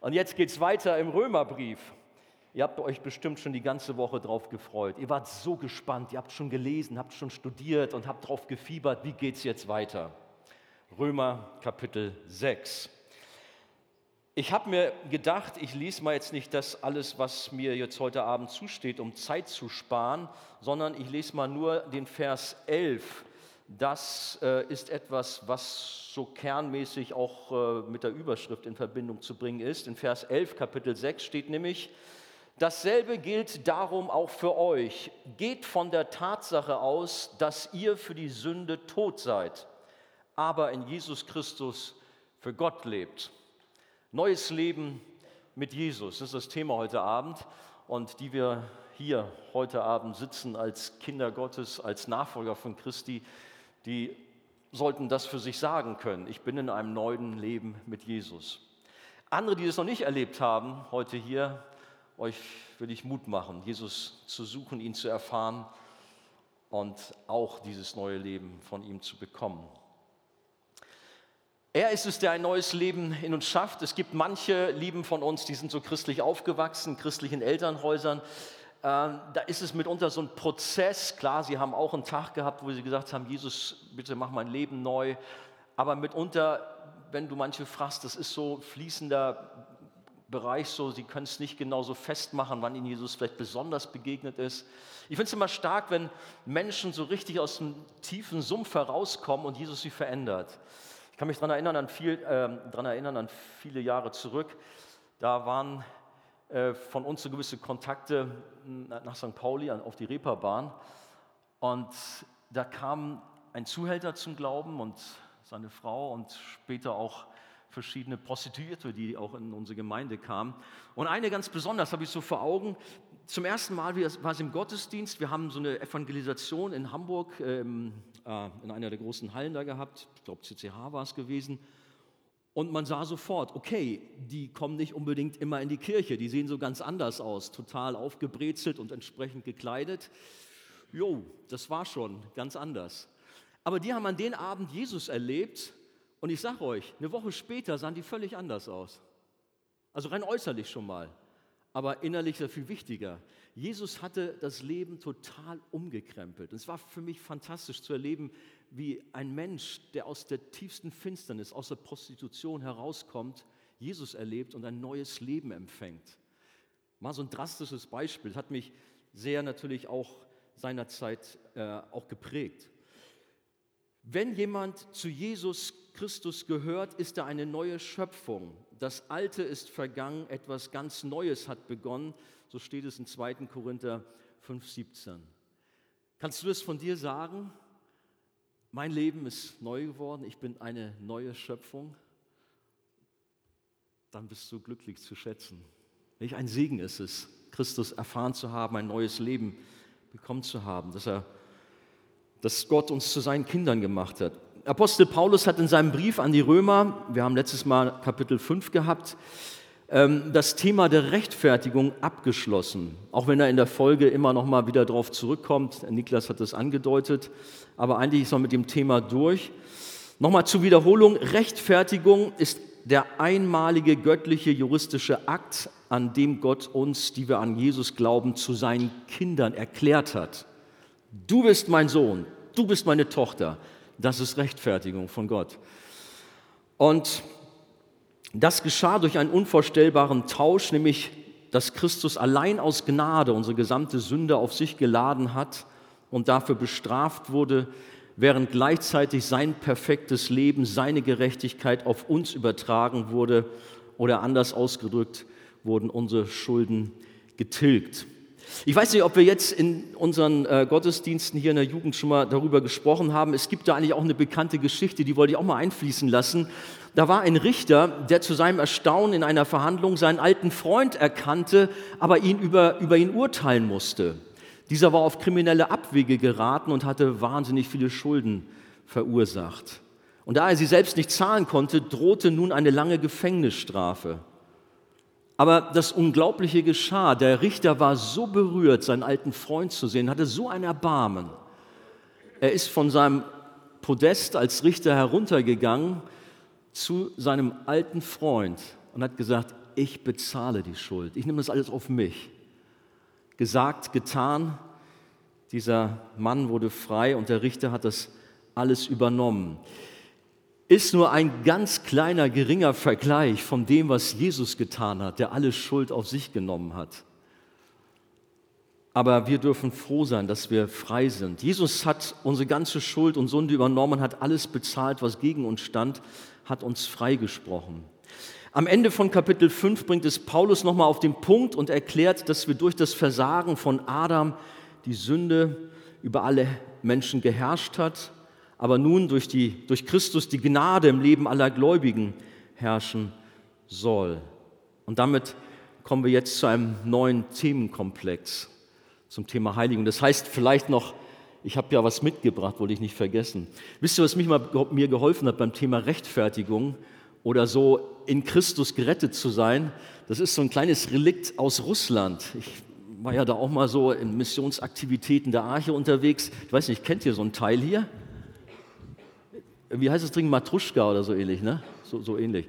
Und jetzt geht es weiter im Römerbrief. Ihr habt euch bestimmt schon die ganze Woche drauf gefreut. Ihr wart so gespannt, ihr habt schon gelesen, habt schon studiert und habt drauf gefiebert, wie geht es jetzt weiter. Römer Kapitel 6. Ich habe mir gedacht, ich lese mal jetzt nicht das alles, was mir jetzt heute Abend zusteht, um Zeit zu sparen, sondern ich lese mal nur den Vers 11. Das äh, ist etwas, was so kernmäßig auch äh, mit der Überschrift in Verbindung zu bringen ist. In Vers 11, Kapitel 6 steht nämlich, dasselbe gilt darum auch für euch. Geht von der Tatsache aus, dass ihr für die Sünde tot seid, aber in Jesus Christus für Gott lebt. Neues Leben mit Jesus, das ist das Thema heute Abend und die wir hier heute Abend sitzen als Kinder Gottes, als Nachfolger von Christi, die sollten das für sich sagen können. Ich bin in einem neuen Leben mit Jesus. Andere, die das noch nicht erlebt haben, heute hier, euch will ich Mut machen, Jesus zu suchen, ihn zu erfahren und auch dieses neue Leben von ihm zu bekommen. Er ist es, der ein neues Leben in uns schafft. Es gibt manche Lieben von uns, die sind so christlich aufgewachsen, christlichen Elternhäusern. Ähm, da ist es mitunter so ein Prozess. Klar, sie haben auch einen Tag gehabt, wo sie gesagt haben, Jesus, bitte mach mein Leben neu. Aber mitunter, wenn du manche fragst, das ist so fließender Bereich, so sie können es nicht genau so festmachen, wann ihnen Jesus vielleicht besonders begegnet ist. Ich finde es immer stark, wenn Menschen so richtig aus dem tiefen Sumpf herauskommen und Jesus sie verändert. Ich kann mich daran erinnern, an viel, äh, daran erinnern an viele Jahre zurück. Da waren von uns so gewisse Kontakte nach St. Pauli auf die Reeperbahn. Und da kam ein Zuhälter zum Glauben und seine Frau und später auch verschiedene Prostituierte, die auch in unsere Gemeinde kamen. Und eine ganz besonders habe ich so vor Augen. Zum ersten Mal war es im Gottesdienst. Wir haben so eine Evangelisation in Hamburg ähm, äh, in einer der großen Hallen da gehabt, ich glaube CCH war es gewesen. Und man sah sofort, okay, die kommen nicht unbedingt immer in die Kirche, die sehen so ganz anders aus, total aufgebrezelt und entsprechend gekleidet. Jo, das war schon ganz anders. Aber die haben an den Abend Jesus erlebt und ich sage euch, eine Woche später sahen die völlig anders aus. Also rein äußerlich schon mal, aber innerlich sehr viel wichtiger. Jesus hatte das Leben total umgekrempelt. Und es war für mich fantastisch zu erleben, wie ein Mensch, der aus der tiefsten Finsternis, aus der Prostitution herauskommt, Jesus erlebt und ein neues Leben empfängt. Mal so ein drastisches Beispiel, hat mich sehr natürlich auch seinerzeit äh, auch geprägt. Wenn jemand zu Jesus Christus gehört, ist er eine neue Schöpfung. Das Alte ist vergangen, etwas ganz Neues hat begonnen. So steht es in 2. Korinther 5,17. Kannst du es von dir sagen? Mein Leben ist neu geworden, ich bin eine neue Schöpfung. Dann bist du glücklich zu schätzen. Welch ein Segen ist es, Christus erfahren zu haben, ein neues Leben bekommen zu haben, dass, er, dass Gott uns zu seinen Kindern gemacht hat. Apostel Paulus hat in seinem Brief an die Römer, wir haben letztes Mal Kapitel 5 gehabt, das Thema der Rechtfertigung abgeschlossen. Auch wenn er in der Folge immer noch mal wieder darauf zurückkommt. Niklas hat das angedeutet. Aber eigentlich ist er mit dem Thema durch. Nochmal zur Wiederholung. Rechtfertigung ist der einmalige göttliche juristische Akt, an dem Gott uns, die wir an Jesus glauben, zu seinen Kindern erklärt hat. Du bist mein Sohn, du bist meine Tochter. Das ist Rechtfertigung von Gott. Und das geschah durch einen unvorstellbaren Tausch, nämlich dass Christus allein aus Gnade unsere gesamte Sünde auf sich geladen hat und dafür bestraft wurde, während gleichzeitig sein perfektes Leben, seine Gerechtigkeit auf uns übertragen wurde oder anders ausgedrückt wurden unsere Schulden getilgt. Ich weiß nicht, ob wir jetzt in unseren äh, Gottesdiensten hier in der Jugend schon mal darüber gesprochen haben. Es gibt da eigentlich auch eine bekannte Geschichte, die wollte ich auch mal einfließen lassen. Da war ein Richter, der zu seinem Erstaunen in einer Verhandlung seinen alten Freund erkannte, aber ihn über, über ihn urteilen musste. Dieser war auf kriminelle Abwege geraten und hatte wahnsinnig viele Schulden verursacht. Und da er sie selbst nicht zahlen konnte, drohte nun eine lange Gefängnisstrafe. Aber das Unglaubliche geschah. Der Richter war so berührt, seinen alten Freund zu sehen, hatte so ein Erbarmen. Er ist von seinem Podest als Richter heruntergegangen zu seinem alten Freund und hat gesagt, ich bezahle die Schuld. Ich nehme das alles auf mich. Gesagt, getan. Dieser Mann wurde frei und der Richter hat das alles übernommen. Ist nur ein ganz kleiner, geringer Vergleich von dem, was Jesus getan hat, der alle Schuld auf sich genommen hat. Aber wir dürfen froh sein, dass wir frei sind. Jesus hat unsere ganze Schuld und Sünde übernommen, hat alles bezahlt, was gegen uns stand, hat uns freigesprochen. Am Ende von Kapitel 5 bringt es Paulus nochmal auf den Punkt und erklärt, dass wir durch das Versagen von Adam die Sünde über alle Menschen geherrscht hat, aber nun durch, die, durch Christus die Gnade im Leben aller Gläubigen herrschen soll. Und damit kommen wir jetzt zu einem neuen Themenkomplex zum Thema Heiligung. Das heißt vielleicht noch, ich habe ja was mitgebracht, wollte ich nicht vergessen. Wisst ihr, was mich mal, mir geholfen hat beim Thema Rechtfertigung oder so in Christus gerettet zu sein? Das ist so ein kleines Relikt aus Russland. Ich war ja da auch mal so in Missionsaktivitäten der Arche unterwegs. Ich weiß nicht, kennt ihr so ein Teil hier? Wie heißt das Ding? Matruschka oder so ähnlich, ne? So, so ähnlich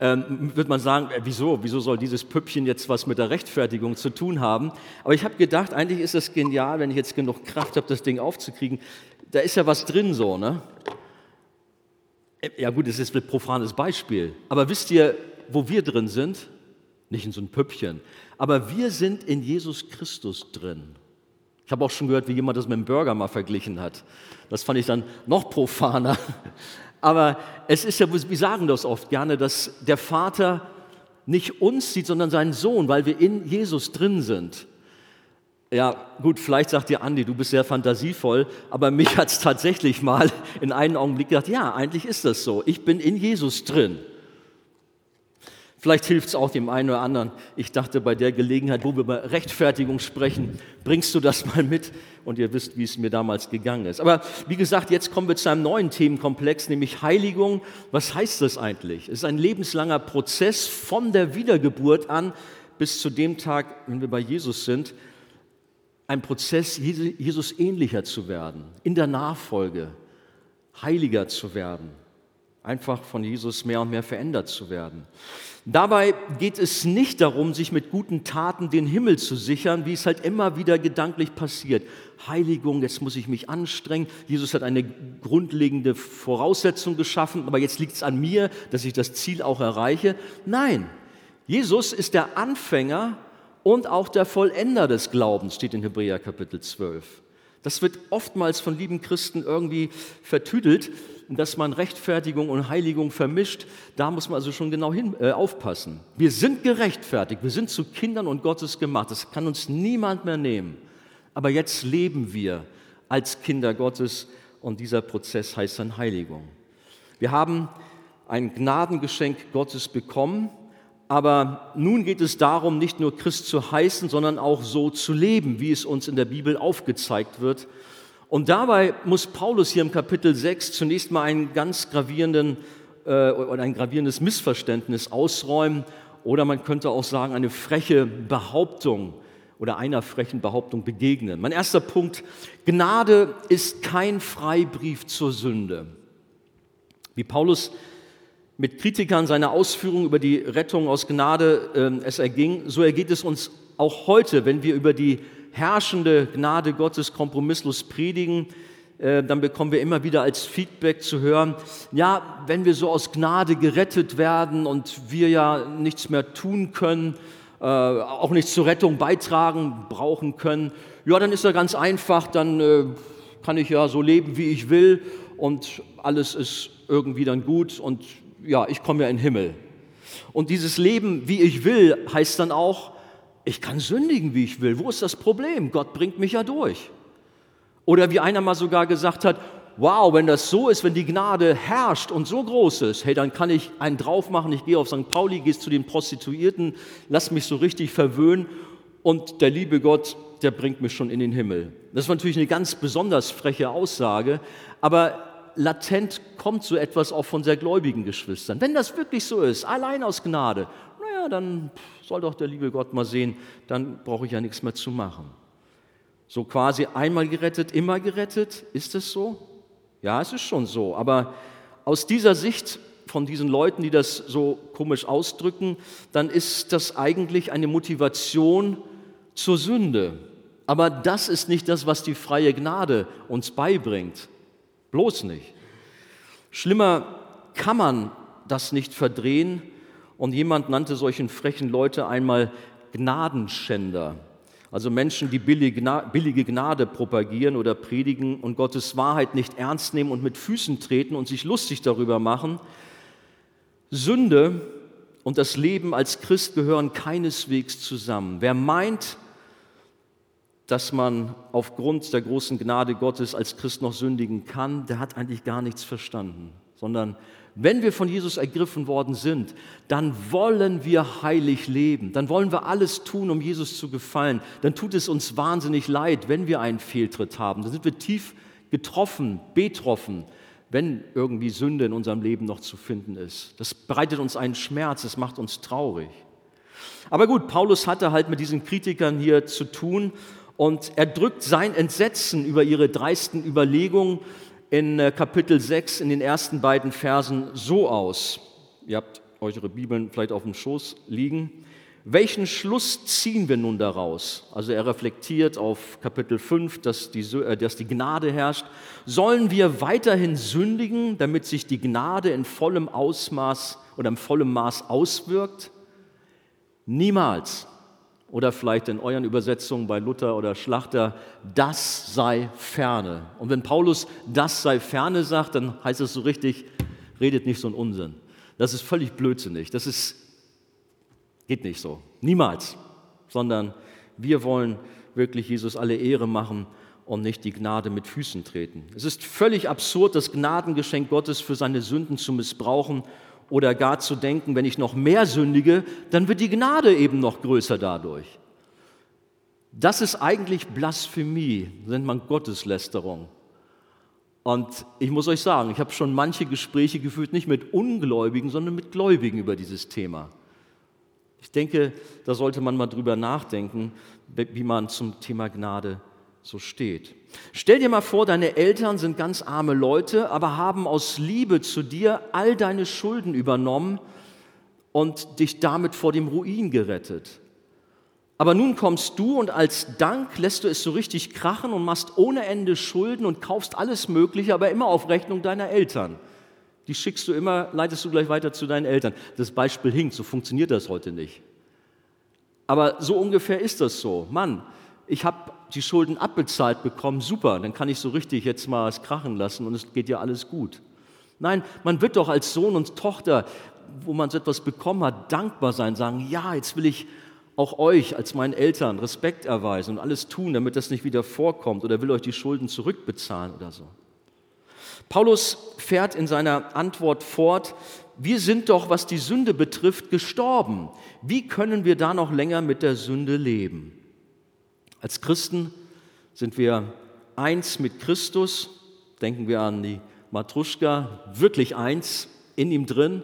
ähm, wird man sagen, äh, wieso, wieso soll dieses Püppchen jetzt was mit der Rechtfertigung zu tun haben? Aber ich habe gedacht, eigentlich ist es genial, wenn ich jetzt genug Kraft habe, das Ding aufzukriegen. Da ist ja was drin so, ne? Äh, ja gut, das ist ein profanes Beispiel. Aber wisst ihr, wo wir drin sind? Nicht in so ein Püppchen. Aber wir sind in Jesus Christus drin. Ich habe auch schon gehört, wie jemand das mit dem Burger mal verglichen hat. Das fand ich dann noch profaner. Aber es ist ja, wir sagen das oft gerne, dass der Vater nicht uns sieht, sondern seinen Sohn, weil wir in Jesus drin sind. Ja, gut, vielleicht sagt dir Andi, du bist sehr fantasievoll, aber mich hat es tatsächlich mal in einem Augenblick gedacht, ja, eigentlich ist das so. Ich bin in Jesus drin. Vielleicht hilft es auch dem einen oder anderen. Ich dachte, bei der Gelegenheit, wo wir über Rechtfertigung sprechen, bringst du das mal mit und ihr wisst, wie es mir damals gegangen ist. Aber wie gesagt, jetzt kommen wir zu einem neuen Themenkomplex, nämlich Heiligung. Was heißt das eigentlich? Es ist ein lebenslanger Prozess von der Wiedergeburt an bis zu dem Tag, wenn wir bei Jesus sind. Ein Prozess, Jesus ähnlicher zu werden, in der Nachfolge, heiliger zu werden, einfach von Jesus mehr und mehr verändert zu werden. Dabei geht es nicht darum, sich mit guten Taten den Himmel zu sichern, wie es halt immer wieder gedanklich passiert. Heiligung, jetzt muss ich mich anstrengen. Jesus hat eine grundlegende Voraussetzung geschaffen, aber jetzt liegt es an mir, dass ich das Ziel auch erreiche. Nein, Jesus ist der Anfänger und auch der Vollender des Glaubens, steht in Hebräer Kapitel 12. Das wird oftmals von lieben Christen irgendwie vertüdelt dass man Rechtfertigung und Heiligung vermischt, da muss man also schon genau hin, äh, aufpassen. Wir sind gerechtfertigt, wir sind zu Kindern und Gottes gemacht, das kann uns niemand mehr nehmen. Aber jetzt leben wir als Kinder Gottes und dieser Prozess heißt dann Heiligung. Wir haben ein Gnadengeschenk Gottes bekommen, aber nun geht es darum, nicht nur Christ zu heißen, sondern auch so zu leben, wie es uns in der Bibel aufgezeigt wird. Und dabei muss Paulus hier im Kapitel 6 zunächst mal einen ganz gravierenden äh, oder ein gravierendes Missverständnis ausräumen oder man könnte auch sagen, eine freche Behauptung oder einer frechen Behauptung begegnen. Mein erster Punkt, Gnade ist kein Freibrief zur Sünde. Wie Paulus mit Kritikern seiner Ausführungen über die Rettung aus Gnade äh, es erging, so ergeht es uns auch heute, wenn wir über die herrschende Gnade Gottes kompromisslos predigen, äh, dann bekommen wir immer wieder als Feedback zu hören, ja, wenn wir so aus Gnade gerettet werden und wir ja nichts mehr tun können, äh, auch nichts zur Rettung beitragen, brauchen können, ja, dann ist ja ganz einfach, dann äh, kann ich ja so leben, wie ich will und alles ist irgendwie dann gut und ja, ich komme ja in den Himmel. Und dieses Leben, wie ich will, heißt dann auch, ich kann sündigen, wie ich will. Wo ist das Problem? Gott bringt mich ja durch. Oder wie einer mal sogar gesagt hat, wow, wenn das so ist, wenn die Gnade herrscht und so groß ist, hey, dann kann ich einen drauf machen, ich gehe auf St. Pauli, gehe zu den Prostituierten, lass mich so richtig verwöhnen und der liebe Gott, der bringt mich schon in den Himmel. Das war natürlich eine ganz besonders freche Aussage, aber latent kommt so etwas auch von sehr gläubigen Geschwistern. Wenn das wirklich so ist, allein aus Gnade, naja, dann soll doch der liebe Gott mal sehen, dann brauche ich ja nichts mehr zu machen. So quasi einmal gerettet, immer gerettet, ist es so? Ja, es ist schon so. Aber aus dieser Sicht von diesen Leuten, die das so komisch ausdrücken, dann ist das eigentlich eine Motivation zur Sünde. Aber das ist nicht das, was die freie Gnade uns beibringt. Bloß nicht. Schlimmer kann man das nicht verdrehen. Und jemand nannte solchen frechen Leute einmal Gnadenschänder. Also Menschen, die billige Gnade propagieren oder predigen und Gottes Wahrheit nicht ernst nehmen und mit Füßen treten und sich lustig darüber machen. Sünde und das Leben als Christ gehören keineswegs zusammen. Wer meint, dass man aufgrund der großen Gnade Gottes als Christ noch sündigen kann, der hat eigentlich gar nichts verstanden, sondern wenn wir von Jesus ergriffen worden sind, dann wollen wir heilig leben, dann wollen wir alles tun, um Jesus zu gefallen, dann tut es uns wahnsinnig leid, wenn wir einen Fehltritt haben, dann sind wir tief getroffen, betroffen, wenn irgendwie Sünde in unserem Leben noch zu finden ist. Das bereitet uns einen Schmerz, das macht uns traurig. Aber gut, Paulus hatte halt mit diesen Kritikern hier zu tun und er drückt sein Entsetzen über ihre dreisten Überlegungen in äh, Kapitel 6 in den ersten beiden Versen so aus. Ihr habt eure Bibeln vielleicht auf dem Schoß liegen. Welchen Schluss ziehen wir nun daraus? Also er reflektiert auf Kapitel 5, dass die, äh, dass die Gnade herrscht. Sollen wir weiterhin sündigen, damit sich die Gnade in vollem Ausmaß oder im vollen Maß auswirkt? Niemals oder vielleicht in euren Übersetzungen bei Luther oder Schlachter, das sei ferne. Und wenn Paulus das sei ferne sagt, dann heißt es so richtig, redet nicht so einen Unsinn. Das ist völlig blödsinnig. Das ist, geht nicht so. Niemals. Sondern wir wollen wirklich Jesus alle Ehre machen und nicht die Gnade mit Füßen treten. Es ist völlig absurd, das Gnadengeschenk Gottes für seine Sünden zu missbrauchen oder gar zu denken, wenn ich noch mehr sündige, dann wird die Gnade eben noch größer dadurch. Das ist eigentlich Blasphemie, nennt man Gotteslästerung. Und ich muss euch sagen, ich habe schon manche Gespräche geführt, nicht mit Ungläubigen, sondern mit Gläubigen über dieses Thema. Ich denke, da sollte man mal drüber nachdenken, wie man zum Thema Gnade so steht. Stell dir mal vor, deine Eltern sind ganz arme Leute, aber haben aus Liebe zu dir all deine Schulden übernommen und dich damit vor dem Ruin gerettet. Aber nun kommst du und als Dank lässt du es so richtig krachen und machst ohne Ende Schulden und kaufst alles Mögliche, aber immer auf Rechnung deiner Eltern. Die schickst du immer, leitest du gleich weiter zu deinen Eltern. Das Beispiel hinkt, so funktioniert das heute nicht. Aber so ungefähr ist das so. Mann, ich habe die Schulden abbezahlt bekommen, super, dann kann ich so richtig jetzt mal es krachen lassen und es geht ja alles gut. Nein, man wird doch als Sohn und Tochter, wo man so etwas bekommen hat, dankbar sein, sagen, ja, jetzt will ich auch euch als meinen Eltern Respekt erweisen und alles tun, damit das nicht wieder vorkommt oder will euch die Schulden zurückbezahlen oder so. Paulus fährt in seiner Antwort fort, wir sind doch, was die Sünde betrifft, gestorben. Wie können wir da noch länger mit der Sünde leben? Als Christen sind wir eins mit Christus, denken wir an die Matruschka, wirklich eins in ihm drin,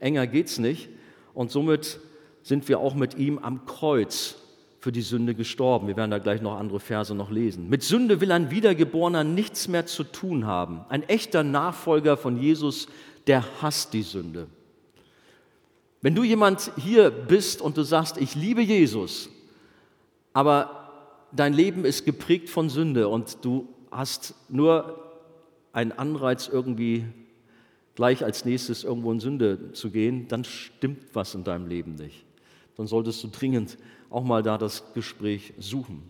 enger geht's nicht. Und somit sind wir auch mit ihm am Kreuz für die Sünde gestorben. Wir werden da gleich noch andere Verse noch lesen. Mit Sünde will ein Wiedergeborener nichts mehr zu tun haben. Ein echter Nachfolger von Jesus, der hasst die Sünde. Wenn du jemand hier bist und du sagst, ich liebe Jesus, aber dein Leben ist geprägt von Sünde und du hast nur einen Anreiz, irgendwie gleich als nächstes irgendwo in Sünde zu gehen, dann stimmt was in deinem Leben nicht. Dann solltest du dringend auch mal da das Gespräch suchen.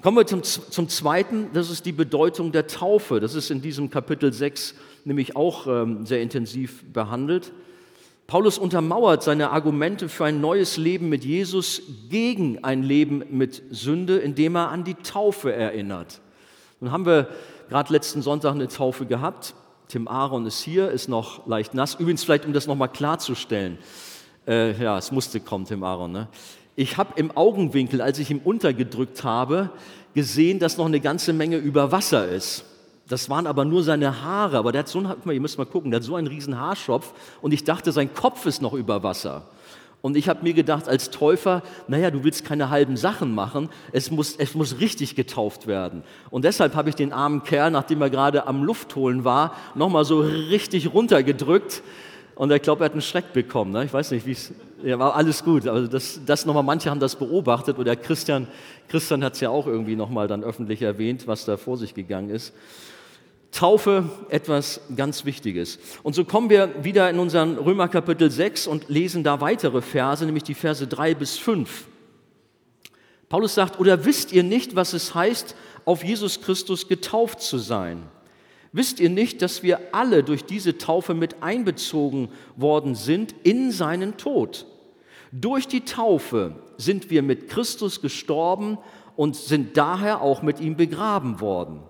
Kommen wir zum, zum Zweiten, das ist die Bedeutung der Taufe. Das ist in diesem Kapitel 6 nämlich auch ähm, sehr intensiv behandelt. Paulus untermauert seine Argumente für ein neues Leben mit Jesus gegen ein Leben mit Sünde, indem er an die Taufe erinnert. Nun haben wir gerade letzten Sonntag eine Taufe gehabt. Tim Aaron ist hier, ist noch leicht nass. Übrigens, vielleicht um das nochmal klarzustellen. Äh, ja, es musste kommen, Tim Aaron. Ne? Ich habe im Augenwinkel, als ich ihm untergedrückt habe, gesehen, dass noch eine ganze Menge über Wasser ist. Das waren aber nur seine Haare, aber der hat so einen, guck mal, ihr müsst mal gucken, der hat so einen riesen Haarschopf und ich dachte, sein Kopf ist noch über Wasser. Und ich habe mir gedacht, als Täufer, naja, du willst keine halben Sachen machen, es muss, es muss richtig getauft werden. Und deshalb habe ich den armen Kerl, nachdem er gerade am Luftholen war, nochmal so richtig runtergedrückt, Und ich glaube, er hat einen Schreck bekommen. Ne? Ich weiß nicht, wie es. Ja, war alles gut. Also das, das nochmal, manche haben das beobachtet oder Christian, Christian hat es ja auch irgendwie nochmal dann öffentlich erwähnt, was da vor sich gegangen ist. Taufe etwas ganz Wichtiges. Und so kommen wir wieder in unseren Römer Kapitel 6 und lesen da weitere Verse, nämlich die Verse 3 bis 5. Paulus sagt, oder wisst ihr nicht, was es heißt, auf Jesus Christus getauft zu sein? Wisst ihr nicht, dass wir alle durch diese Taufe mit einbezogen worden sind in seinen Tod? Durch die Taufe sind wir mit Christus gestorben und sind daher auch mit ihm begraben worden.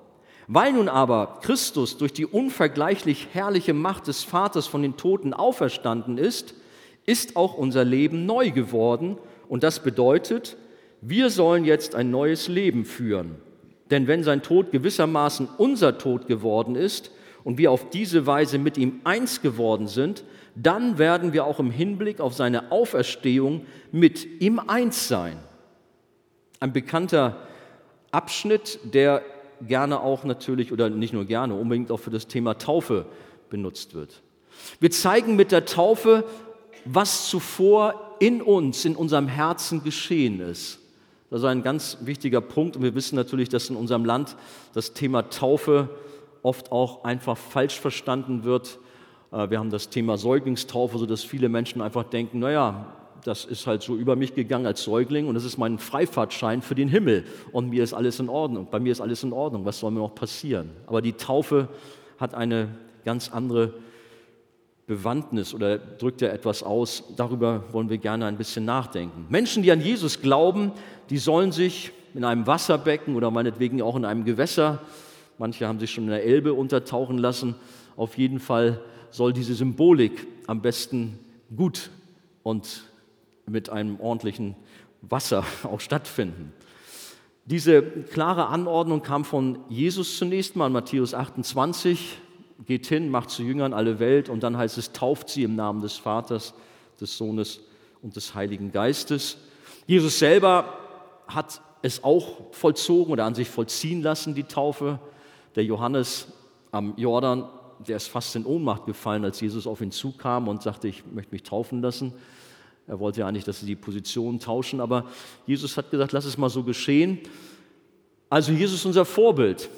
Weil nun aber Christus durch die unvergleichlich herrliche Macht des Vaters von den Toten auferstanden ist, ist auch unser Leben neu geworden und das bedeutet, wir sollen jetzt ein neues Leben führen. Denn wenn sein Tod gewissermaßen unser Tod geworden ist und wir auf diese Weise mit ihm eins geworden sind, dann werden wir auch im Hinblick auf seine Auferstehung mit ihm eins sein. Ein bekannter Abschnitt, der gerne auch natürlich, oder nicht nur gerne, unbedingt auch für das Thema Taufe benutzt wird. Wir zeigen mit der Taufe, was zuvor in uns, in unserem Herzen geschehen ist. Das ist ein ganz wichtiger Punkt und wir wissen natürlich, dass in unserem Land das Thema Taufe oft auch einfach falsch verstanden wird. Äh, wir haben das Thema Säuglingstaufe, sodass viele Menschen einfach denken, naja, das ist halt so über mich gegangen als Säugling und das ist mein Freifahrtschein für den Himmel und mir ist alles in Ordnung. Bei mir ist alles in Ordnung. Was soll mir noch passieren? Aber die Taufe hat eine ganz andere Bewandtnis oder drückt ja etwas aus. Darüber wollen wir gerne ein bisschen nachdenken. Menschen, die an Jesus glauben, die sollen sich in einem Wasserbecken oder meinetwegen auch in einem Gewässer, manche haben sich schon in der Elbe untertauchen lassen, auf jeden Fall soll diese Symbolik am besten gut und mit einem ordentlichen Wasser auch stattfinden. Diese klare Anordnung kam von Jesus zunächst mal Matthäus 28, geht hin, macht zu Jüngern alle Welt und dann heißt es, tauft sie im Namen des Vaters, des Sohnes und des Heiligen Geistes. Jesus selber hat es auch vollzogen oder an sich vollziehen lassen, die Taufe. Der Johannes am Jordan, der ist fast in Ohnmacht gefallen, als Jesus auf ihn zukam und sagte, ich möchte mich taufen lassen. Er wollte ja nicht, dass sie die Position tauschen, aber Jesus hat gesagt, lass es mal so geschehen. Also Jesus ist unser Vorbild.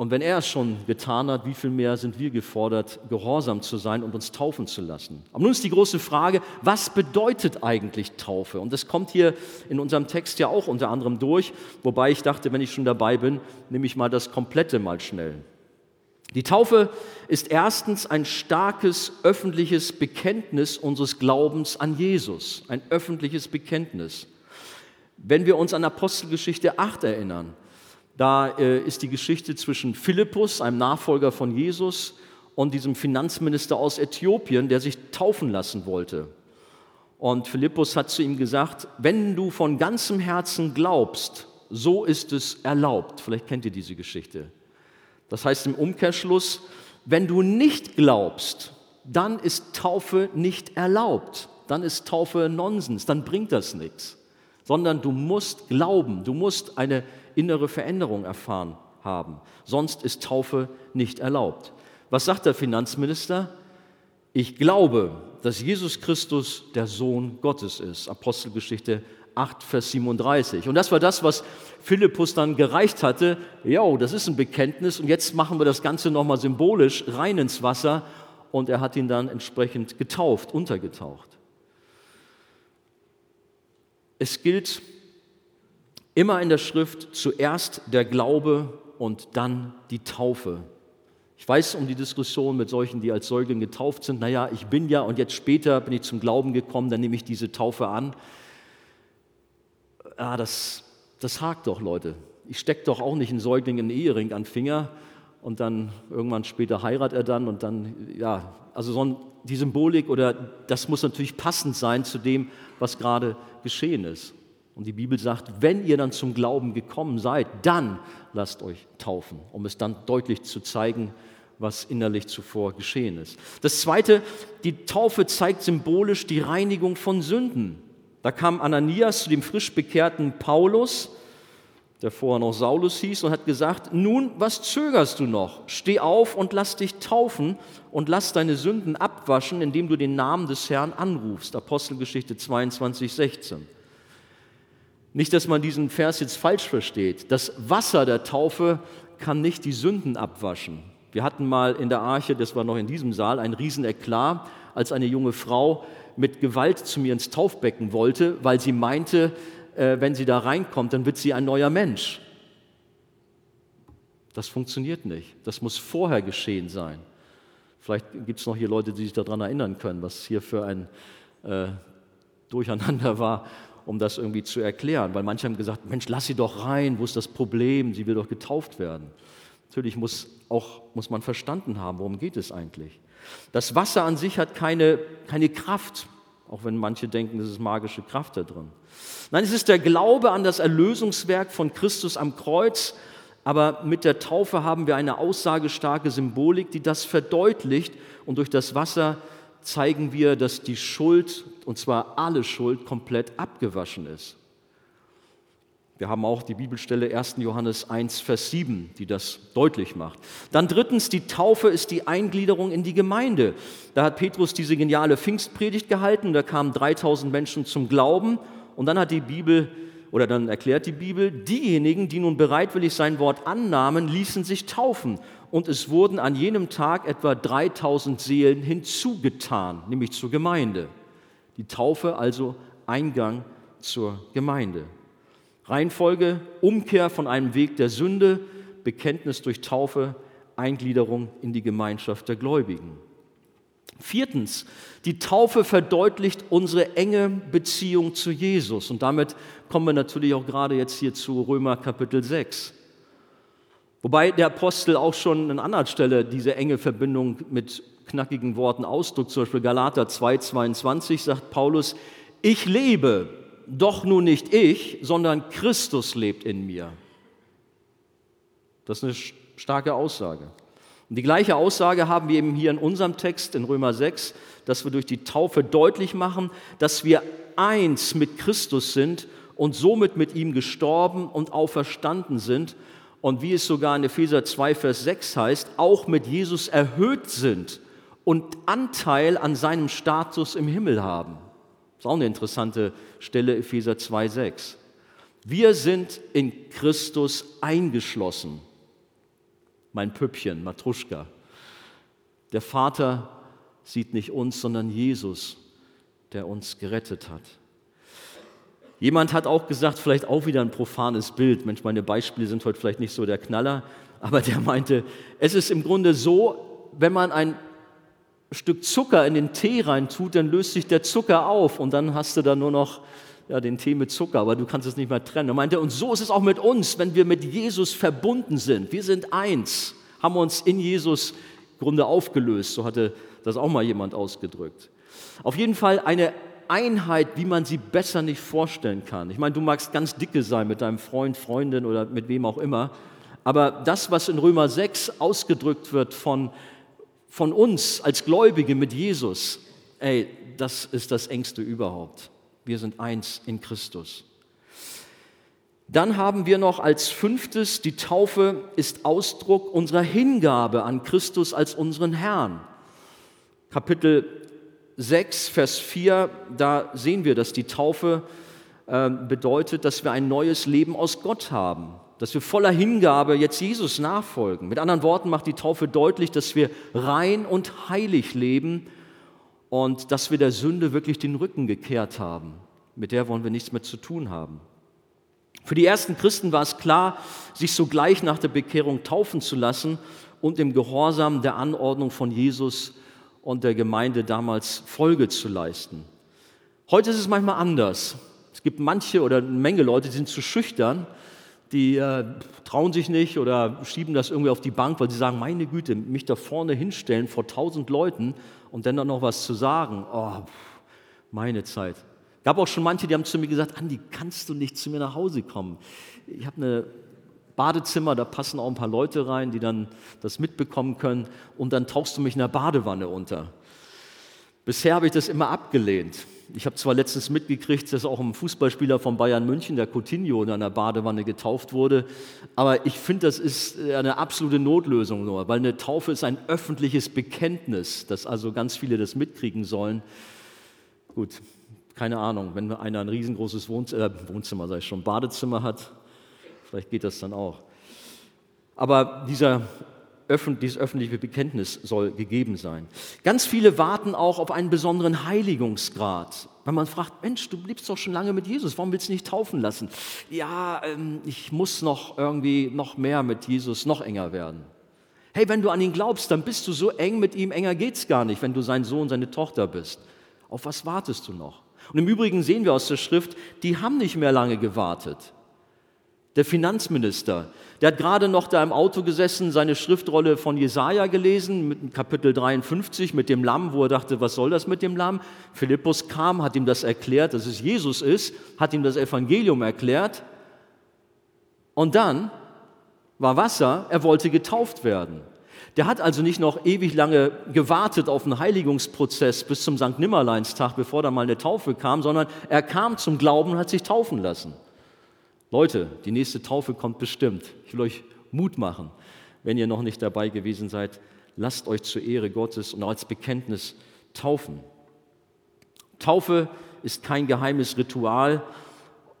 Und wenn er es schon getan hat, wie viel mehr sind wir gefordert, gehorsam zu sein und uns taufen zu lassen? Aber nun ist die große Frage, was bedeutet eigentlich Taufe? Und das kommt hier in unserem Text ja auch unter anderem durch, wobei ich dachte, wenn ich schon dabei bin, nehme ich mal das Komplette mal schnell. Die Taufe ist erstens ein starkes öffentliches Bekenntnis unseres Glaubens an Jesus, ein öffentliches Bekenntnis. Wenn wir uns an Apostelgeschichte 8 erinnern, da äh, ist die Geschichte zwischen Philippus, einem Nachfolger von Jesus, und diesem Finanzminister aus Äthiopien, der sich taufen lassen wollte. Und Philippus hat zu ihm gesagt, wenn du von ganzem Herzen glaubst, so ist es erlaubt. Vielleicht kennt ihr diese Geschichte. Das heißt im Umkehrschluss, wenn du nicht glaubst, dann ist Taufe nicht erlaubt. Dann ist Taufe Nonsens, dann bringt das nichts. Sondern du musst glauben, du musst eine innere Veränderung erfahren haben. Sonst ist Taufe nicht erlaubt. Was sagt der Finanzminister? Ich glaube, dass Jesus Christus der Sohn Gottes ist. Apostelgeschichte 8, Vers 37. Und das war das, was Philippus dann gereicht hatte. Ja, das ist ein Bekenntnis und jetzt machen wir das Ganze nochmal symbolisch rein ins Wasser. Und er hat ihn dann entsprechend getauft, untergetaucht. Es gilt Immer in der Schrift zuerst der Glaube und dann die Taufe. Ich weiß um die Diskussion mit solchen, die als Säugling getauft sind. Naja, ich bin ja und jetzt später bin ich zum Glauben gekommen, dann nehme ich diese Taufe an. Ja, das, das hakt doch, Leute. Ich stecke doch auch nicht einen Säugling in den Ehering an den Finger und dann irgendwann später heiratet er dann und dann, ja, also so ein, die Symbolik oder das muss natürlich passend sein zu dem, was gerade geschehen ist. Und die Bibel sagt, wenn ihr dann zum Glauben gekommen seid, dann lasst euch taufen, um es dann deutlich zu zeigen, was innerlich zuvor geschehen ist. Das Zweite, die Taufe zeigt symbolisch die Reinigung von Sünden. Da kam Ananias zu dem frisch bekehrten Paulus der vorher noch Saulus hieß, und hat gesagt, nun, was zögerst du noch? Steh auf und lass dich taufen und lass deine Sünden abwaschen, indem du den Namen des Herrn anrufst. Apostelgeschichte 22, 16. Nicht, dass man diesen Vers jetzt falsch versteht. Das Wasser der Taufe kann nicht die Sünden abwaschen. Wir hatten mal in der Arche, das war noch in diesem Saal, ein Rieseneklat, als eine junge Frau mit Gewalt zu mir ins Taufbecken wollte, weil sie meinte, äh, wenn sie da reinkommt, dann wird sie ein neuer Mensch. Das funktioniert nicht. Das muss vorher geschehen sein. Vielleicht gibt es noch hier Leute, die sich daran erinnern können, was hier für ein äh, Durcheinander war, um das irgendwie zu erklären. Weil manche haben gesagt, Mensch, lass sie doch rein, wo ist das Problem? Sie will doch getauft werden. Natürlich muss, auch, muss man verstanden haben, worum geht es eigentlich. Das Wasser an sich hat keine, keine Kraft, auch wenn manche denken, es ist magische Kraft da drin. Nein, es ist der Glaube an das Erlösungswerk von Christus am Kreuz, aber mit der Taufe haben wir eine aussagestarke Symbolik, die das verdeutlicht und durch das Wasser zeigen wir, dass die Schuld, und zwar alle Schuld, komplett abgewaschen ist. Wir haben auch die Bibelstelle 1. Johannes 1, Vers 7, die das deutlich macht. Dann drittens, die Taufe ist die Eingliederung in die Gemeinde. Da hat Petrus diese geniale Pfingstpredigt gehalten, da kamen 3000 Menschen zum Glauben und dann hat die Bibel oder dann erklärt die Bibel, diejenigen, die nun bereitwillig sein Wort annahmen, ließen sich taufen und es wurden an jenem Tag etwa 3000 Seelen hinzugetan, nämlich zur Gemeinde. Die Taufe also Eingang zur Gemeinde. Reihenfolge, Umkehr von einem Weg der Sünde, Bekenntnis durch Taufe, Eingliederung in die Gemeinschaft der Gläubigen. Viertens, die Taufe verdeutlicht unsere enge Beziehung zu Jesus. Und damit kommen wir natürlich auch gerade jetzt hier zu Römer Kapitel 6. Wobei der Apostel auch schon an anderer Stelle diese enge Verbindung mit knackigen Worten ausdrückt. Zum Beispiel Galater 2,22 sagt Paulus, ich lebe, doch nun nicht ich, sondern Christus lebt in mir. Das ist eine starke Aussage. Und die gleiche Aussage haben wir eben hier in unserem Text in Römer 6, dass wir durch die Taufe deutlich machen, dass wir eins mit Christus sind und somit mit ihm gestorben und auferstanden sind. Und wie es sogar in Epheser 2, Vers 6 heißt, auch mit Jesus erhöht sind und Anteil an seinem Status im Himmel haben. Das ist auch eine interessante Stelle, Epheser 2, 6. Wir sind in Christus eingeschlossen. Mein Püppchen, Matruschka. Der Vater sieht nicht uns, sondern Jesus, der uns gerettet hat. Jemand hat auch gesagt, vielleicht auch wieder ein profanes Bild. Mensch, meine Beispiele sind heute vielleicht nicht so der Knaller, aber der meinte, es ist im Grunde so, wenn man ein Stück Zucker in den Tee reintut, dann löst sich der Zucker auf und dann hast du da nur noch ja, den Tee mit Zucker, aber du kannst es nicht mehr trennen. Er meinte, und so ist es auch mit uns, wenn wir mit Jesus verbunden sind. Wir sind eins, haben uns in Jesus im Grunde aufgelöst. So hatte das auch mal jemand ausgedrückt. Auf jeden Fall eine Einheit, wie man sie besser nicht vorstellen kann. Ich meine, du magst ganz dicke sein mit deinem Freund, Freundin oder mit wem auch immer, aber das, was in Römer 6 ausgedrückt wird von von uns als Gläubige mit Jesus, ey, das ist das engste überhaupt. Wir sind eins in Christus. Dann haben wir noch als fünftes, die Taufe ist Ausdruck unserer Hingabe an Christus als unseren Herrn. Kapitel 6, Vers 4, da sehen wir, dass die Taufe äh, bedeutet, dass wir ein neues Leben aus Gott haben dass wir voller Hingabe jetzt Jesus nachfolgen. Mit anderen Worten macht die Taufe deutlich, dass wir rein und heilig leben und dass wir der Sünde wirklich den Rücken gekehrt haben. Mit der wollen wir nichts mehr zu tun haben. Für die ersten Christen war es klar, sich sogleich nach der Bekehrung taufen zu lassen und im Gehorsam der Anordnung von Jesus und der Gemeinde damals Folge zu leisten. Heute ist es manchmal anders. Es gibt manche oder eine Menge Leute, die sind zu schüchtern, die äh, trauen sich nicht oder schieben das irgendwie auf die Bank, weil sie sagen, meine Güte, mich da vorne hinstellen vor tausend Leuten und dann noch was zu sagen, oh, meine Zeit. Gab auch schon manche, die haben zu mir gesagt, Andi, kannst du nicht zu mir nach Hause kommen? Ich habe eine Badezimmer, da passen auch ein paar Leute rein, die dann das mitbekommen können und dann tauchst du mich in der Badewanne unter. Bisher habe ich das immer abgelehnt. Ich habe zwar letztens mitgekriegt, dass auch ein Fußballspieler von Bayern München, der Coutinho, in einer Badewanne getauft wurde, aber ich finde, das ist eine absolute Notlösung nur, weil eine Taufe ist ein öffentliches Bekenntnis, dass also ganz viele das mitkriegen sollen. Gut, keine Ahnung, wenn einer ein riesengroßes Wohnzimmer, äh, Wohnzimmer sei schon, Badezimmer hat, vielleicht geht das dann auch. Aber dieser dieses öffentliche Bekenntnis soll gegeben sein. Ganz viele warten auch auf einen besonderen Heiligungsgrad. Wenn man fragt, Mensch, du lebst doch schon lange mit Jesus, warum willst du nicht taufen lassen? Ja, ähm, ich muss noch irgendwie noch mehr mit Jesus, noch enger werden. Hey, wenn du an ihn glaubst, dann bist du so eng mit ihm, enger geht's gar nicht, wenn du sein Sohn, seine Tochter bist. Auf was wartest du noch? Und im Übrigen sehen wir aus der Schrift, die haben nicht mehr lange gewartet. Der Finanzminister, der hat gerade noch da im Auto gesessen, seine Schriftrolle von Jesaja gelesen, mit Kapitel 53 mit dem Lamm, wo er dachte, was soll das mit dem Lamm? Philippus kam, hat ihm das erklärt, dass es Jesus ist, hat ihm das Evangelium erklärt. Und dann war Wasser, er wollte getauft werden. Der hat also nicht noch ewig lange gewartet auf einen Heiligungsprozess bis zum St. Nimmerleinstag, bevor da mal eine Taufe kam, sondern er kam zum Glauben und hat sich taufen lassen. Leute, die nächste Taufe kommt bestimmt. Ich will euch Mut machen, wenn ihr noch nicht dabei gewesen seid. Lasst euch zur Ehre Gottes und als Bekenntnis taufen. Taufe ist kein geheimes Ritual,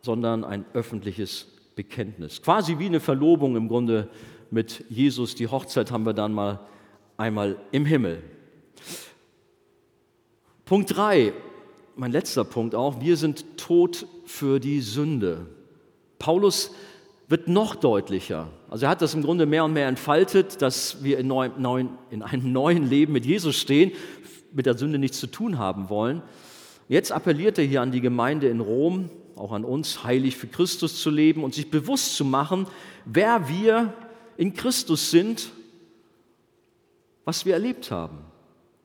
sondern ein öffentliches Bekenntnis. Quasi wie eine Verlobung im Grunde mit Jesus. Die Hochzeit haben wir dann mal einmal im Himmel. Punkt 3, mein letzter Punkt auch, wir sind tot für die Sünde. Paulus wird noch deutlicher. Also er hat das im Grunde mehr und mehr entfaltet, dass wir in, neuen, neuen, in einem neuen Leben mit Jesus stehen, mit der Sünde nichts zu tun haben wollen. Jetzt appelliert er hier an die Gemeinde in Rom, auch an uns, heilig für Christus zu leben und sich bewusst zu machen, wer wir in Christus sind, was wir erlebt haben.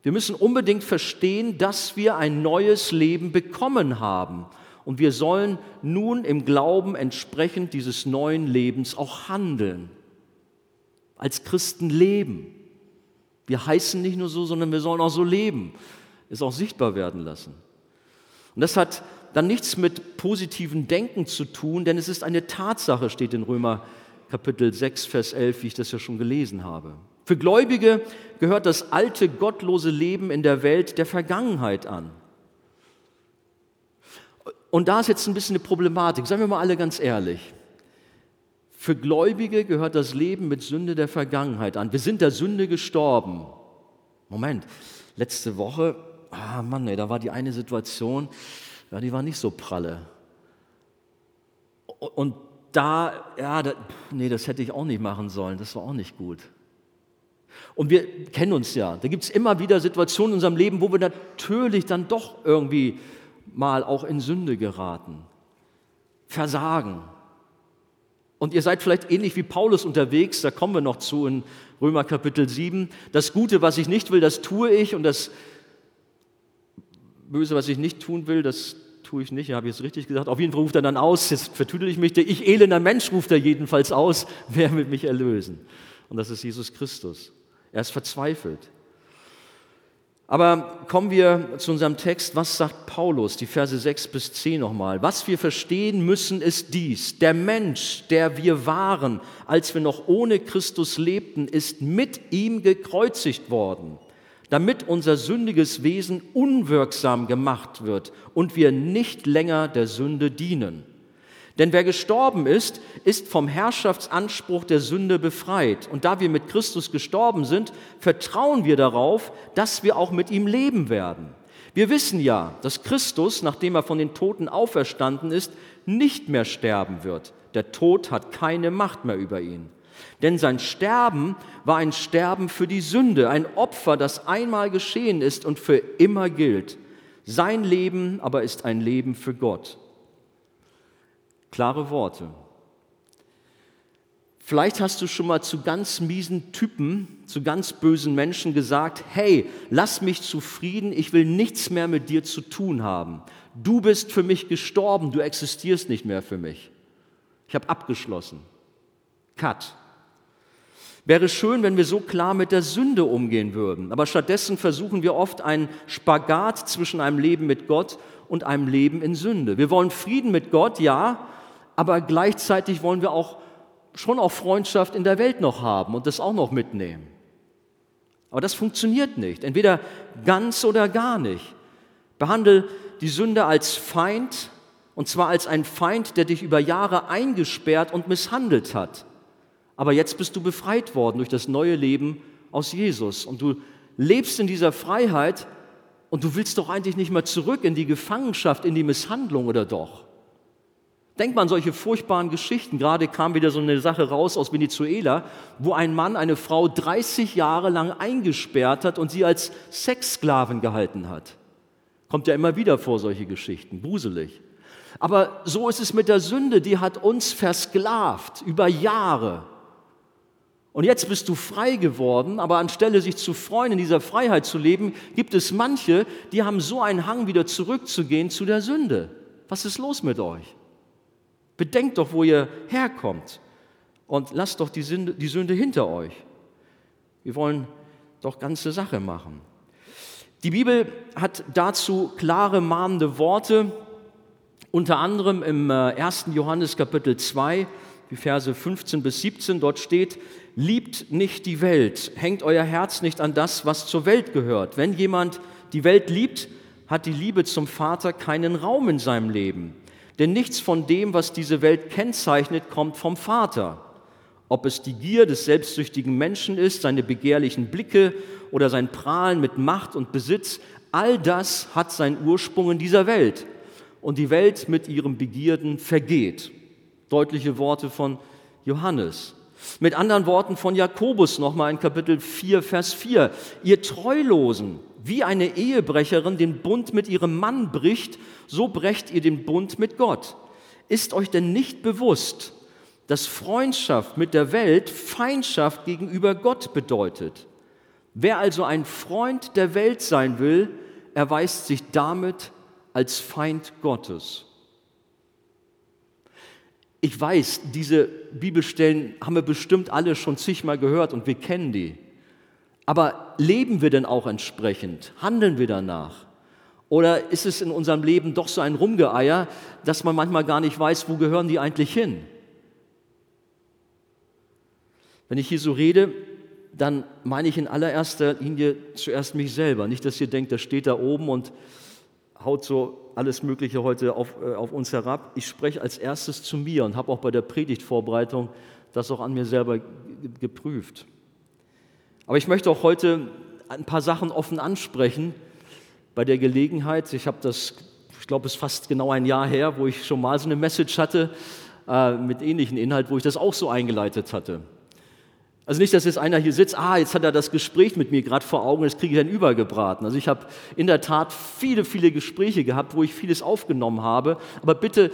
Wir müssen unbedingt verstehen, dass wir ein neues Leben bekommen haben und wir sollen nun im Glauben entsprechend dieses neuen Lebens auch handeln. Als Christen leben. Wir heißen nicht nur so, sondern wir sollen auch so leben. Es auch sichtbar werden lassen. Und das hat dann nichts mit positivem Denken zu tun, denn es ist eine Tatsache, steht in Römer Kapitel 6, Vers 11, wie ich das ja schon gelesen habe. Für Gläubige gehört das alte, gottlose Leben in der Welt der Vergangenheit an. Und da ist jetzt ein bisschen eine Problematik, sagen wir mal alle ganz ehrlich. Für Gläubige gehört das Leben mit Sünde der Vergangenheit an. Wir sind der Sünde gestorben. Moment, letzte Woche, ah Mann, ey, da war die eine Situation, ja, die war nicht so pralle. Und da, ja, da, nee, das hätte ich auch nicht machen sollen, das war auch nicht gut. Und wir kennen uns ja, da gibt es immer wieder Situationen in unserem Leben, wo wir natürlich dann doch irgendwie mal auch in Sünde geraten, versagen. Und ihr seid vielleicht ähnlich wie Paulus unterwegs, da kommen wir noch zu in Römer Kapitel 7. Das Gute, was ich nicht will, das tue ich und das Böse, was ich nicht tun will, das tue ich nicht. Habe ich es richtig gesagt? Auf jeden Fall ruft er dann aus, jetzt vertüdel ich mich, der ich elender Mensch ruft er jedenfalls aus, wer wird mich erlösen? Und das ist Jesus Christus. Er ist verzweifelt. Aber kommen wir zu unserem Text. Was sagt Paulus? Die Verse 6 bis 10 nochmal. Was wir verstehen müssen, ist dies. Der Mensch, der wir waren, als wir noch ohne Christus lebten, ist mit ihm gekreuzigt worden, damit unser sündiges Wesen unwirksam gemacht wird und wir nicht länger der Sünde dienen. Denn wer gestorben ist, ist vom Herrschaftsanspruch der Sünde befreit. Und da wir mit Christus gestorben sind, vertrauen wir darauf, dass wir auch mit ihm leben werden. Wir wissen ja, dass Christus, nachdem er von den Toten auferstanden ist, nicht mehr sterben wird. Der Tod hat keine Macht mehr über ihn. Denn sein Sterben war ein Sterben für die Sünde, ein Opfer, das einmal geschehen ist und für immer gilt. Sein Leben aber ist ein Leben für Gott. Klare Worte. Vielleicht hast du schon mal zu ganz miesen Typen, zu ganz bösen Menschen gesagt, hey, lass mich zufrieden, ich will nichts mehr mit dir zu tun haben. Du bist für mich gestorben, du existierst nicht mehr für mich. Ich habe abgeschlossen. Cut. Wäre schön, wenn wir so klar mit der Sünde umgehen würden. Aber stattdessen versuchen wir oft einen Spagat zwischen einem Leben mit Gott und einem Leben in Sünde. Wir wollen Frieden mit Gott, ja, aber gleichzeitig wollen wir auch schon auch Freundschaft in der Welt noch haben und das auch noch mitnehmen. Aber das funktioniert nicht. Entweder ganz oder gar nicht. Behandle die Sünde als Feind, und zwar als ein Feind, der dich über Jahre eingesperrt und misshandelt hat. Aber jetzt bist du befreit worden durch das neue Leben aus Jesus. Und du lebst in dieser Freiheit und du willst doch eigentlich nicht mehr zurück in die Gefangenschaft, in die Misshandlung oder doch? Denkt man an solche furchtbaren Geschichten. Gerade kam wieder so eine Sache raus aus Venezuela, wo ein Mann eine Frau 30 Jahre lang eingesperrt hat und sie als Sexsklaven gehalten hat. Kommt ja immer wieder vor, solche Geschichten, gruselig. Aber so ist es mit der Sünde, die hat uns versklavt über Jahre. Und jetzt bist du frei geworden, aber anstelle sich zu freuen, in dieser Freiheit zu leben, gibt es manche, die haben so einen Hang, wieder zurückzugehen zu der Sünde. Was ist los mit euch? Bedenkt doch, wo ihr herkommt und lasst doch die Sünde, die Sünde hinter euch. Wir wollen doch ganze Sache machen. Die Bibel hat dazu klare, mahnende Worte, unter anderem im 1. Äh, Johannes Kapitel 2, die Verse 15 bis 17. Dort steht, liebt nicht die Welt, hängt euer Herz nicht an das, was zur Welt gehört. Wenn jemand die Welt liebt, hat die Liebe zum Vater keinen Raum in seinem Leben. Denn nichts von dem, was diese Welt kennzeichnet, kommt vom Vater. Ob es die Gier des selbstsüchtigen Menschen ist, seine begehrlichen Blicke oder sein Prahlen mit Macht und Besitz, all das hat seinen Ursprung in dieser Welt. Und die Welt mit ihren Begierden vergeht. Deutliche Worte von Johannes. Mit anderen Worten von Jakobus nochmal in Kapitel 4, Vers 4. Ihr Treulosen, wie eine Ehebrecherin den Bund mit ihrem Mann bricht, so brecht ihr den Bund mit Gott. Ist euch denn nicht bewusst, dass Freundschaft mit der Welt Feindschaft gegenüber Gott bedeutet? Wer also ein Freund der Welt sein will, erweist sich damit als Feind Gottes. Ich weiß, diese Bibelstellen haben wir bestimmt alle schon zigmal gehört und wir kennen die. Aber leben wir denn auch entsprechend? Handeln wir danach? Oder ist es in unserem Leben doch so ein Rumgeeier, dass man manchmal gar nicht weiß, wo gehören die eigentlich hin? Wenn ich hier so rede, dann meine ich in allererster Linie zuerst mich selber. Nicht, dass ihr denkt, das steht da oben und haut so alles Mögliche heute auf, äh, auf uns herab. Ich spreche als erstes zu mir und habe auch bei der Predigtvorbereitung das auch an mir selber geprüft. Aber ich möchte auch heute ein paar Sachen offen ansprechen bei der Gelegenheit. Ich habe das, ich glaube, es ist fast genau ein Jahr her, wo ich schon mal so eine Message hatte äh, mit ähnlichem Inhalt, wo ich das auch so eingeleitet hatte. Also nicht, dass jetzt einer hier sitzt, ah, jetzt hat er das Gespräch mit mir gerade vor Augen, jetzt kriege ich dann übergebraten. Also ich habe in der Tat viele, viele Gespräche gehabt, wo ich vieles aufgenommen habe. Aber bitte,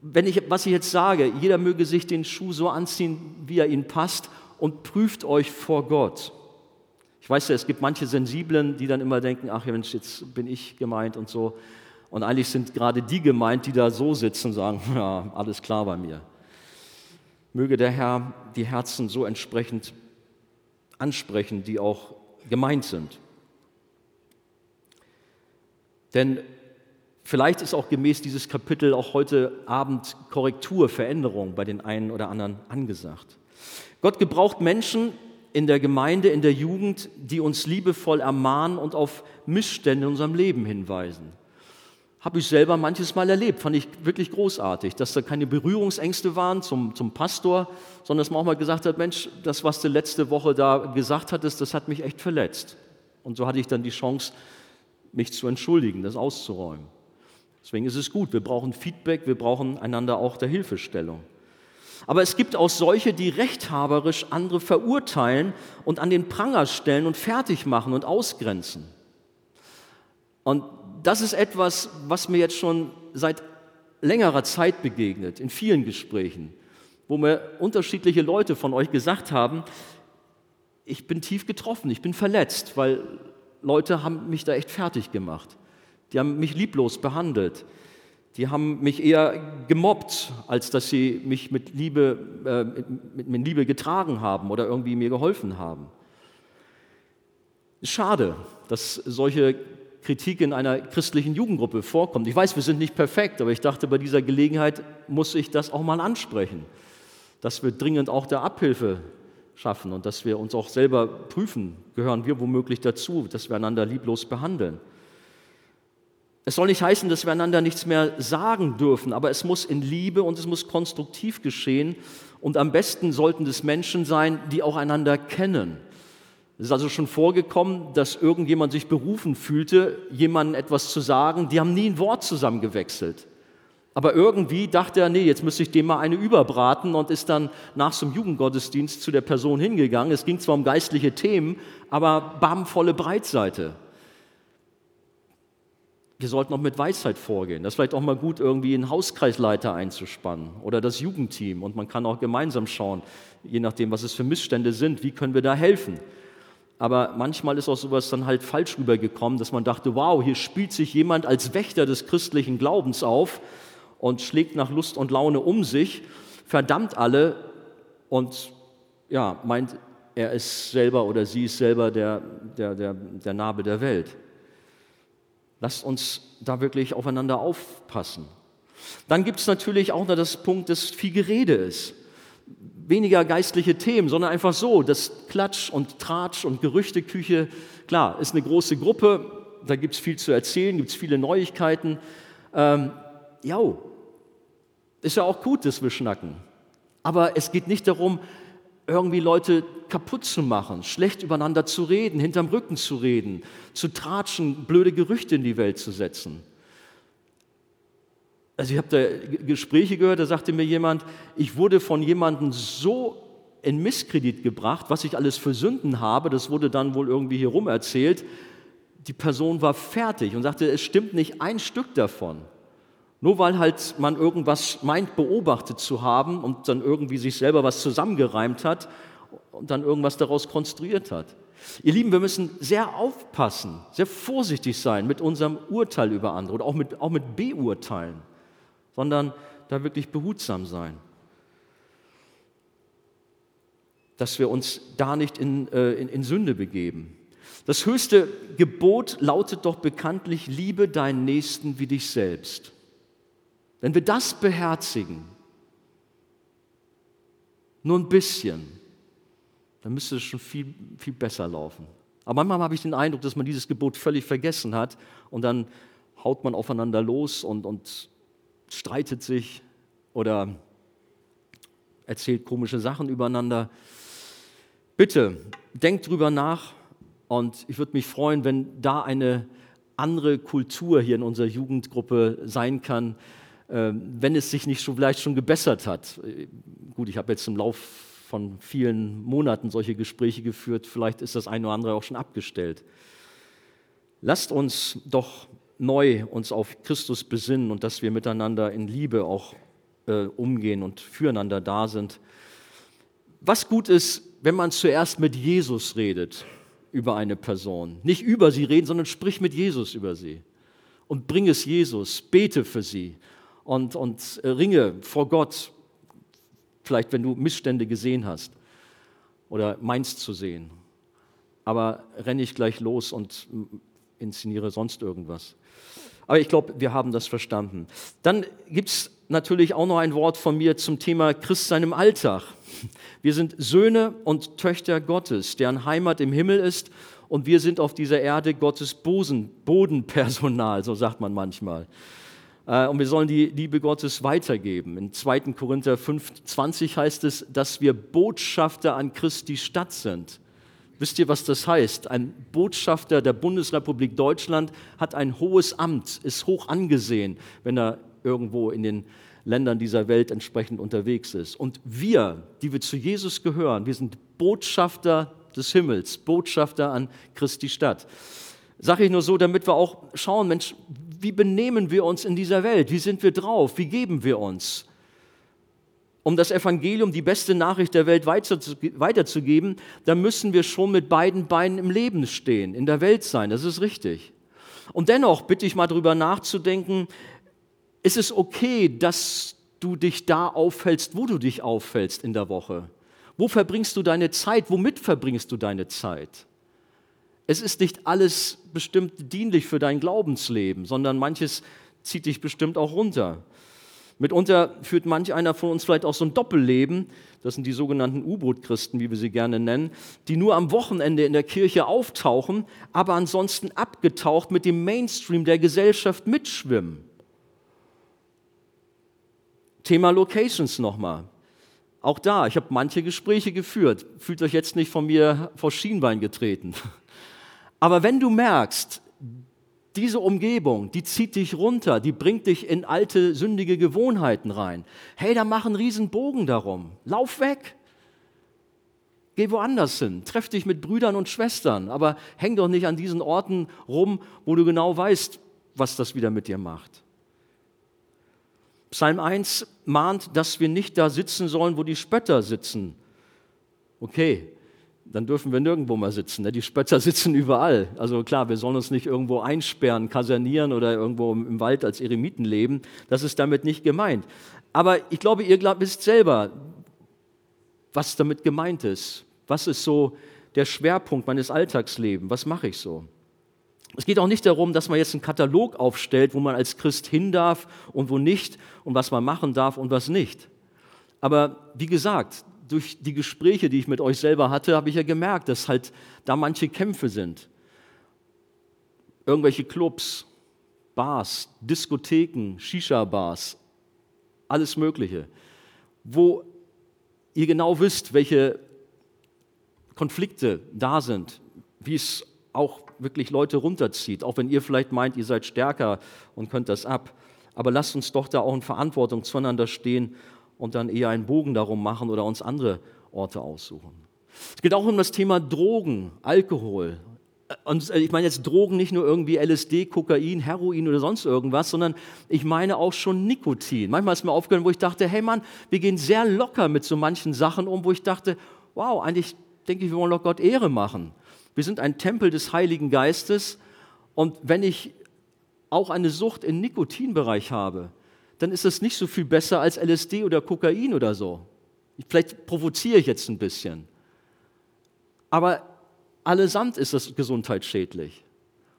wenn ich, was ich jetzt sage, jeder möge sich den Schuh so anziehen, wie er ihn passt und prüft euch vor Gott. Ich weiß ja, es gibt manche Sensiblen, die dann immer denken, ach Mensch, jetzt bin ich gemeint und so. Und eigentlich sind gerade die gemeint, die da so sitzen und sagen, ja, alles klar bei mir. Möge der Herr die Herzen so entsprechend ansprechen, die auch gemeint sind. Denn vielleicht ist auch gemäß dieses Kapitel auch heute Abend Korrektur, Veränderung bei den einen oder anderen angesagt. Gott gebraucht Menschen in der Gemeinde, in der Jugend, die uns liebevoll ermahnen und auf Missstände in unserem Leben hinweisen habe ich selber manches Mal erlebt, fand ich wirklich großartig, dass da keine Berührungsängste waren zum, zum Pastor, sondern dass man auch mal gesagt hat, Mensch, das, was du letzte Woche da gesagt hattest, das hat mich echt verletzt. Und so hatte ich dann die Chance, mich zu entschuldigen, das auszuräumen. Deswegen ist es gut, wir brauchen Feedback, wir brauchen einander auch der Hilfestellung. Aber es gibt auch solche, die rechthaberisch andere verurteilen und an den Pranger stellen und fertig machen und ausgrenzen. Und das ist etwas, was mir jetzt schon seit längerer Zeit begegnet, in vielen Gesprächen, wo mir unterschiedliche Leute von euch gesagt haben, ich bin tief getroffen, ich bin verletzt, weil Leute haben mich da echt fertig gemacht. Die haben mich lieblos behandelt. Die haben mich eher gemobbt, als dass sie mich mit Liebe, äh, mit, mit Liebe getragen haben oder irgendwie mir geholfen haben. Schade, dass solche Kritik in einer christlichen Jugendgruppe vorkommt. Ich weiß, wir sind nicht perfekt, aber ich dachte, bei dieser Gelegenheit muss ich das auch mal ansprechen, dass wir dringend auch der Abhilfe schaffen und dass wir uns auch selber prüfen, gehören wir womöglich dazu, dass wir einander lieblos behandeln. Es soll nicht heißen, dass wir einander nichts mehr sagen dürfen, aber es muss in Liebe und es muss konstruktiv geschehen. Und am besten sollten es Menschen sein, die auch einander kennen. Es ist also schon vorgekommen, dass irgendjemand sich berufen fühlte, jemandem etwas zu sagen. Die haben nie ein Wort zusammengewechselt. Aber irgendwie dachte er, nee, jetzt müsste ich dem mal eine überbraten und ist dann nach einem Jugendgottesdienst zu der Person hingegangen. Es ging zwar um geistliche Themen, aber bam, volle Breitseite. Wir sollten auch mit Weisheit vorgehen. Das ist vielleicht auch mal gut, irgendwie einen Hauskreisleiter einzuspannen oder das Jugendteam. Und man kann auch gemeinsam schauen, je nachdem, was es für Missstände sind, wie können wir da helfen. Aber manchmal ist auch sowas dann halt falsch rübergekommen, dass man dachte, wow, hier spielt sich jemand als Wächter des christlichen Glaubens auf und schlägt nach Lust und Laune um sich, verdammt alle und ja, meint, er ist selber oder sie ist selber der, der, der, der Nabel der Welt. Lasst uns da wirklich aufeinander aufpassen. Dann gibt es natürlich auch noch das Punkt, dass viel Gerede ist. Weniger geistliche Themen, sondern einfach so, das Klatsch und Tratsch und Gerüchteküche. Klar, ist eine große Gruppe, da gibt es viel zu erzählen, gibt es viele Neuigkeiten. Ähm, ja, ist ja auch gut, dass wir schnacken. Aber es geht nicht darum, irgendwie Leute kaputt zu machen, schlecht übereinander zu reden, hinterm Rücken zu reden, zu tratschen, blöde Gerüchte in die Welt zu setzen. Also ich habe da Gespräche gehört, da sagte mir jemand, ich wurde von jemandem so in Misskredit gebracht, was ich alles für Sünden habe, das wurde dann wohl irgendwie hier rum erzählt. Die Person war fertig und sagte, es stimmt nicht ein Stück davon. Nur weil halt man irgendwas meint, beobachtet zu haben und dann irgendwie sich selber was zusammengereimt hat und dann irgendwas daraus konstruiert hat. Ihr Lieben, wir müssen sehr aufpassen, sehr vorsichtig sein mit unserem Urteil über andere oder auch mit, auch mit Beurteilen, sondern da wirklich behutsam sein. Dass wir uns da nicht in, äh, in, in Sünde begeben. Das höchste Gebot lautet doch bekanntlich, liebe deinen Nächsten wie dich selbst. Wenn wir das beherzigen, nur ein bisschen, dann müsste es schon viel, viel besser laufen. Aber manchmal habe ich den Eindruck, dass man dieses Gebot völlig vergessen hat und dann haut man aufeinander los und, und streitet sich oder erzählt komische Sachen übereinander. Bitte, denkt drüber nach und ich würde mich freuen, wenn da eine andere Kultur hier in unserer Jugendgruppe sein kann, wenn es sich nicht schon, vielleicht schon gebessert hat. Gut, ich habe jetzt im Lauf von vielen Monaten solche Gespräche geführt, vielleicht ist das eine oder andere auch schon abgestellt. Lasst uns doch neu uns auf Christus besinnen und dass wir miteinander in Liebe auch äh, umgehen und füreinander da sind. Was gut ist, wenn man zuerst mit Jesus redet über eine Person. Nicht über sie reden, sondern sprich mit Jesus über sie. Und bring es Jesus, bete für sie und, und äh, ringe vor Gott, vielleicht wenn du Missstände gesehen hast oder meinst zu sehen. Aber renne ich gleich los und inszeniere sonst irgendwas. Aber ich glaube, wir haben das verstanden. Dann gibt es natürlich auch noch ein Wort von mir zum Thema Christ seinem Alltag. Wir sind Söhne und Töchter Gottes, deren Heimat im Himmel ist und wir sind auf dieser Erde Gottes Bodenpersonal, so sagt man manchmal. Äh, und wir sollen die Liebe Gottes weitergeben. In 2. Korinther 5, 20 heißt es, dass wir Botschafter an Christi Stadt sind. Wisst ihr, was das heißt? Ein Botschafter der Bundesrepublik Deutschland hat ein hohes Amt, ist hoch angesehen, wenn er irgendwo in den Ländern dieser Welt entsprechend unterwegs ist. Und wir, die wir zu Jesus gehören, wir sind Botschafter des Himmels, Botschafter an Christi Stadt. Sage ich nur so, damit wir auch schauen, Mensch, wie benehmen wir uns in dieser Welt? Wie sind wir drauf? Wie geben wir uns? Um das Evangelium, die beste Nachricht der Welt weiterzugeben, da müssen wir schon mit beiden Beinen im Leben stehen, in der Welt sein. Das ist richtig. Und dennoch bitte ich mal darüber nachzudenken, ist es okay, dass du dich da aufhältst, wo du dich aufhältst in der Woche? Wo verbringst du deine Zeit? Womit verbringst du deine Zeit? Es ist nicht alles bestimmt dienlich für dein Glaubensleben, sondern manches zieht dich bestimmt auch runter. Mitunter führt manch einer von uns vielleicht auch so ein Doppelleben, das sind die sogenannten U-Boot-Christen, wie wir sie gerne nennen, die nur am Wochenende in der Kirche auftauchen, aber ansonsten abgetaucht mit dem Mainstream der Gesellschaft mitschwimmen. Thema Locations nochmal. Auch da, ich habe manche Gespräche geführt. Fühlt euch jetzt nicht von mir vor Schienbein getreten. Aber wenn du merkst, diese Umgebung, die zieht dich runter, die bringt dich in alte, sündige Gewohnheiten rein. Hey, da mach einen riesen Bogen darum. Lauf weg. Geh woanders hin. Treff dich mit Brüdern und Schwestern. Aber häng doch nicht an diesen Orten rum, wo du genau weißt, was das wieder mit dir macht. Psalm 1 mahnt, dass wir nicht da sitzen sollen, wo die Spötter sitzen. Okay, dann dürfen wir nirgendwo mehr sitzen. Ne? Die Spötter sitzen überall. Also klar, wir sollen uns nicht irgendwo einsperren, kasernieren oder irgendwo im Wald als Eremiten leben. Das ist damit nicht gemeint. Aber ich glaube, ihr wisst selber, was damit gemeint ist. Was ist so der Schwerpunkt meines Alltagslebens? Was mache ich so? Es geht auch nicht darum, dass man jetzt einen Katalog aufstellt, wo man als Christ hin darf und wo nicht und was man machen darf und was nicht. Aber wie gesagt, durch die Gespräche, die ich mit euch selber hatte, habe ich ja gemerkt, dass halt da manche Kämpfe sind. Irgendwelche Clubs, Bars, Diskotheken, Shisha-Bars, alles Mögliche, wo ihr genau wisst, welche Konflikte da sind, wie es auch wirklich Leute runterzieht, auch wenn ihr vielleicht meint, ihr seid stärker und könnt das ab. Aber lasst uns doch da auch in Verantwortung zueinander stehen und dann eher einen Bogen darum machen oder uns andere Orte aussuchen. Es geht auch um das Thema Drogen, Alkohol. Und ich meine jetzt Drogen nicht nur irgendwie LSD, Kokain, Heroin oder sonst irgendwas, sondern ich meine auch schon Nikotin. Manchmal ist mir aufgehört, wo ich dachte, hey Mann, wir gehen sehr locker mit so manchen Sachen um, wo ich dachte, wow, eigentlich denke ich, wir wollen doch Gott Ehre machen. Wir sind ein Tempel des Heiligen Geistes und wenn ich auch eine Sucht im Nikotinbereich habe, dann ist das nicht so viel besser als LSD oder Kokain oder so. Vielleicht provoziere ich jetzt ein bisschen. Aber allesamt ist das gesundheitsschädlich.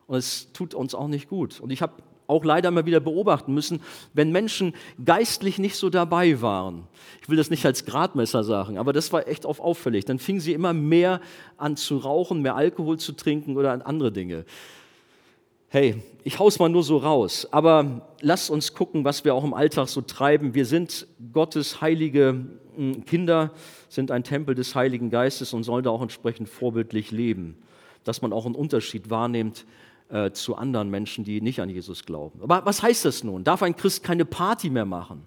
Und es tut uns auch nicht gut. Und ich habe auch leider immer wieder beobachten müssen, wenn Menschen geistlich nicht so dabei waren. Ich will das nicht als Gradmesser sagen, aber das war echt auffällig. Dann fingen sie immer mehr an zu rauchen, mehr Alkohol zu trinken oder an andere Dinge. Hey, ich hau's mal nur so raus, aber lasst uns gucken, was wir auch im Alltag so treiben. Wir sind Gottes heilige hm, Kinder, sind ein Tempel des Heiligen Geistes und sollen da auch entsprechend vorbildlich leben, dass man auch einen Unterschied wahrnimmt äh, zu anderen Menschen, die nicht an Jesus glauben. Aber was heißt das nun? Darf ein Christ keine Party mehr machen?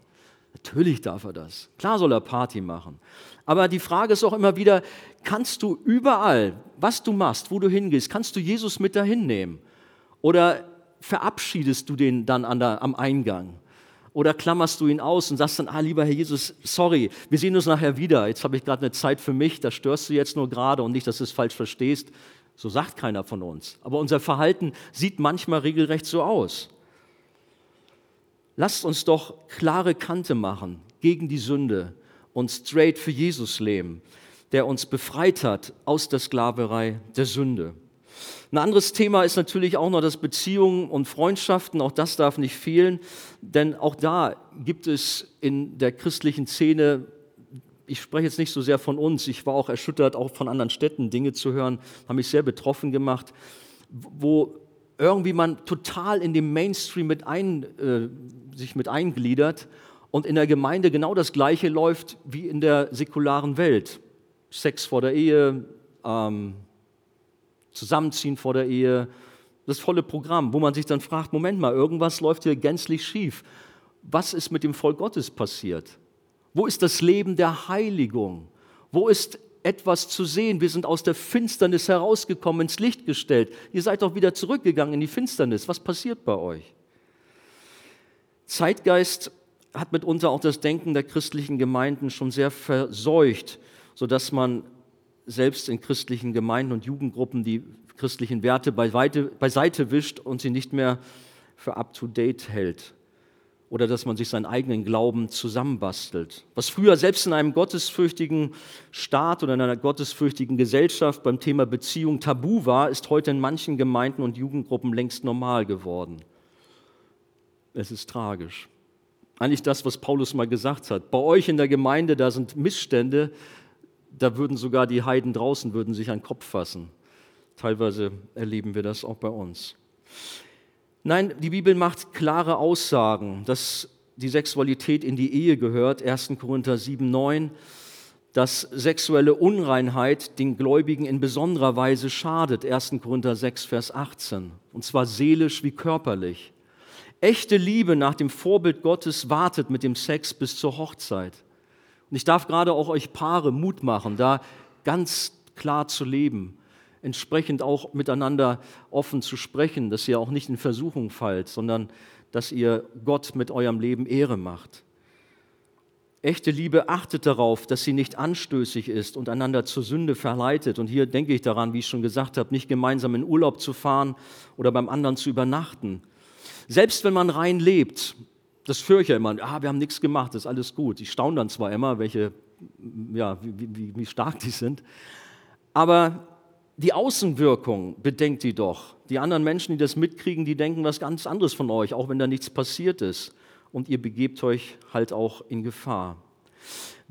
Natürlich darf er das. Klar soll er Party machen. Aber die Frage ist auch immer wieder, kannst du überall, was du machst, wo du hingehst, kannst du Jesus mit dahin nehmen? Oder verabschiedest du den dann der, am Eingang? Oder klammerst du ihn aus und sagst dann, ah, lieber Herr Jesus, sorry, wir sehen uns nachher wieder. Jetzt habe ich gerade eine Zeit für mich, da störst du jetzt nur gerade und nicht, dass du es falsch verstehst. So sagt keiner von uns. Aber unser Verhalten sieht manchmal regelrecht so aus. Lasst uns doch klare Kante machen gegen die Sünde und straight für Jesus leben, der uns befreit hat aus der Sklaverei der Sünde. Ein anderes Thema ist natürlich auch noch das Beziehungen und Freundschaften. Auch das darf nicht fehlen, denn auch da gibt es in der christlichen Szene, ich spreche jetzt nicht so sehr von uns, ich war auch erschüttert, auch von anderen Städten Dinge zu hören, haben mich sehr betroffen gemacht, wo irgendwie man total in dem Mainstream mit ein, äh, sich mit eingliedert und in der Gemeinde genau das Gleiche läuft wie in der säkularen Welt. Sex vor der Ehe, ähm, Zusammenziehen vor der Ehe, das volle Programm, wo man sich dann fragt, Moment mal, irgendwas läuft hier gänzlich schief. Was ist mit dem Volk Gottes passiert? Wo ist das Leben der Heiligung? Wo ist etwas zu sehen? Wir sind aus der Finsternis herausgekommen, ins Licht gestellt. Ihr seid doch wieder zurückgegangen in die Finsternis. Was passiert bei euch? Zeitgeist hat mitunter auch das Denken der christlichen Gemeinden schon sehr verseucht, sodass man selbst in christlichen Gemeinden und Jugendgruppen die christlichen Werte beiseite, wischt und sie nicht mehr für up-to-date hält. oder dass man sich seinen eigenen Glauben zusammenbastelt. Was früher selbst in einem gottesfürchtigen Staat oder in einer gottesfürchtigen Gesellschaft beim Thema Beziehung tabu war, ist heute in manchen Gemeinden und Jugendgruppen längst normal geworden. Es ist tragisch. Eigentlich das, was Paulus mal gesagt hat. Bei euch in der Gemeinde, da sind Missstände, da würden sogar die Heiden draußen würden sich an den Kopf fassen. Teilweise erleben wir das auch bei uns. Nein, die Bibel macht klare Aussagen, dass die Sexualität in die Ehe gehört. 1. Korinther 7, 9 dass sexuelle Unreinheit den Gläubigen in besonderer Weise schadet. 1. Korinther 6, Vers 18. Und zwar seelisch wie körperlich. Echte Liebe nach dem Vorbild Gottes wartet mit dem Sex bis zur Hochzeit. Und ich darf gerade auch euch Paare Mut machen, da ganz klar zu leben entsprechend auch miteinander offen zu sprechen, dass ihr auch nicht in Versuchung fallt, sondern dass ihr Gott mit eurem Leben Ehre macht. Echte Liebe achtet darauf, dass sie nicht anstößig ist und einander zur Sünde verleitet. Und hier denke ich daran, wie ich schon gesagt habe, nicht gemeinsam in Urlaub zu fahren oder beim anderen zu übernachten. Selbst wenn man rein lebt, das höre ich ja immer, ah, wir haben nichts gemacht, das ist alles gut. Ich staune dann zwar immer, welche, ja, wie, wie, wie stark die sind, aber die Außenwirkung bedenkt die doch. Die anderen Menschen, die das mitkriegen, die denken was ganz anderes von euch, auch wenn da nichts passiert ist. Und ihr begebt euch halt auch in Gefahr.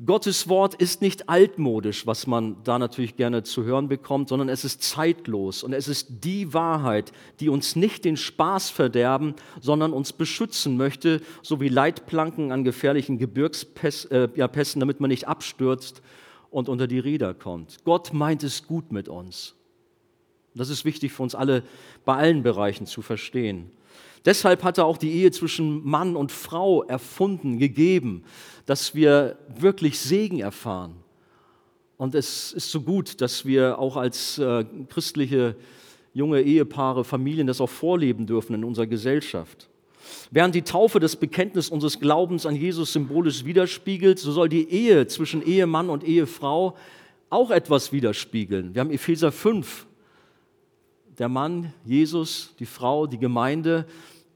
Gottes Wort ist nicht altmodisch, was man da natürlich gerne zu hören bekommt, sondern es ist zeitlos und es ist die Wahrheit, die uns nicht den Spaß verderben, sondern uns beschützen möchte, so wie Leitplanken an gefährlichen Gebirgspässen, äh, damit man nicht abstürzt und unter die Räder kommt. Gott meint es gut mit uns. Das ist wichtig für uns alle bei allen Bereichen zu verstehen. Deshalb hat er auch die Ehe zwischen Mann und Frau erfunden, gegeben, dass wir wirklich Segen erfahren. Und es ist so gut, dass wir auch als äh, christliche junge Ehepaare, Familien das auch vorleben dürfen in unserer Gesellschaft. Während die Taufe das Bekenntnis unseres Glaubens an Jesus symbolisch widerspiegelt, so soll die Ehe zwischen Ehemann und Ehefrau auch etwas widerspiegeln. Wir haben Epheser 5, der Mann, Jesus, die Frau, die Gemeinde.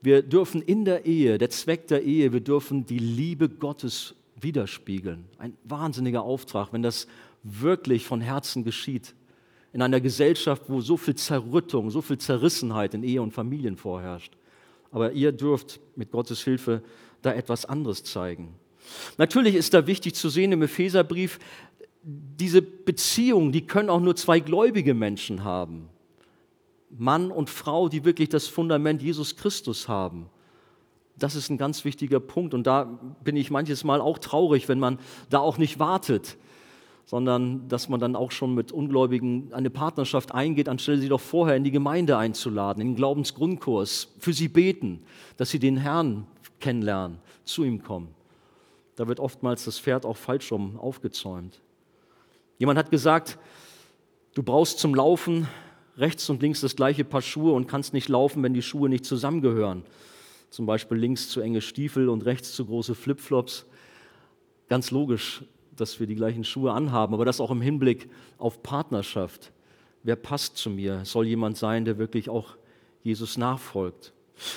Wir dürfen in der Ehe, der Zweck der Ehe, wir dürfen die Liebe Gottes widerspiegeln. Ein wahnsinniger Auftrag, wenn das wirklich von Herzen geschieht. In einer Gesellschaft, wo so viel Zerrüttung, so viel Zerrissenheit in Ehe und Familien vorherrscht aber ihr dürft mit Gottes Hilfe da etwas anderes zeigen. Natürlich ist da wichtig zu sehen im Epheserbrief, diese Beziehungen, die können auch nur zwei gläubige Menschen haben. Mann und Frau, die wirklich das Fundament Jesus Christus haben. Das ist ein ganz wichtiger Punkt und da bin ich manches Mal auch traurig, wenn man da auch nicht wartet sondern dass man dann auch schon mit Ungläubigen eine Partnerschaft eingeht, anstelle sie doch vorher in die Gemeinde einzuladen, in den Glaubensgrundkurs, für sie beten, dass sie den Herrn kennenlernen, zu ihm kommen. Da wird oftmals das Pferd auch falsch rum aufgezäumt. Jemand hat gesagt, du brauchst zum Laufen rechts und links das gleiche Paar Schuhe und kannst nicht laufen, wenn die Schuhe nicht zusammengehören. Zum Beispiel links zu enge Stiefel und rechts zu große Flipflops. Ganz logisch, dass wir die gleichen Schuhe anhaben, aber das auch im Hinblick auf Partnerschaft. Wer passt zu mir? Soll jemand sein, der wirklich auch Jesus nachfolgt?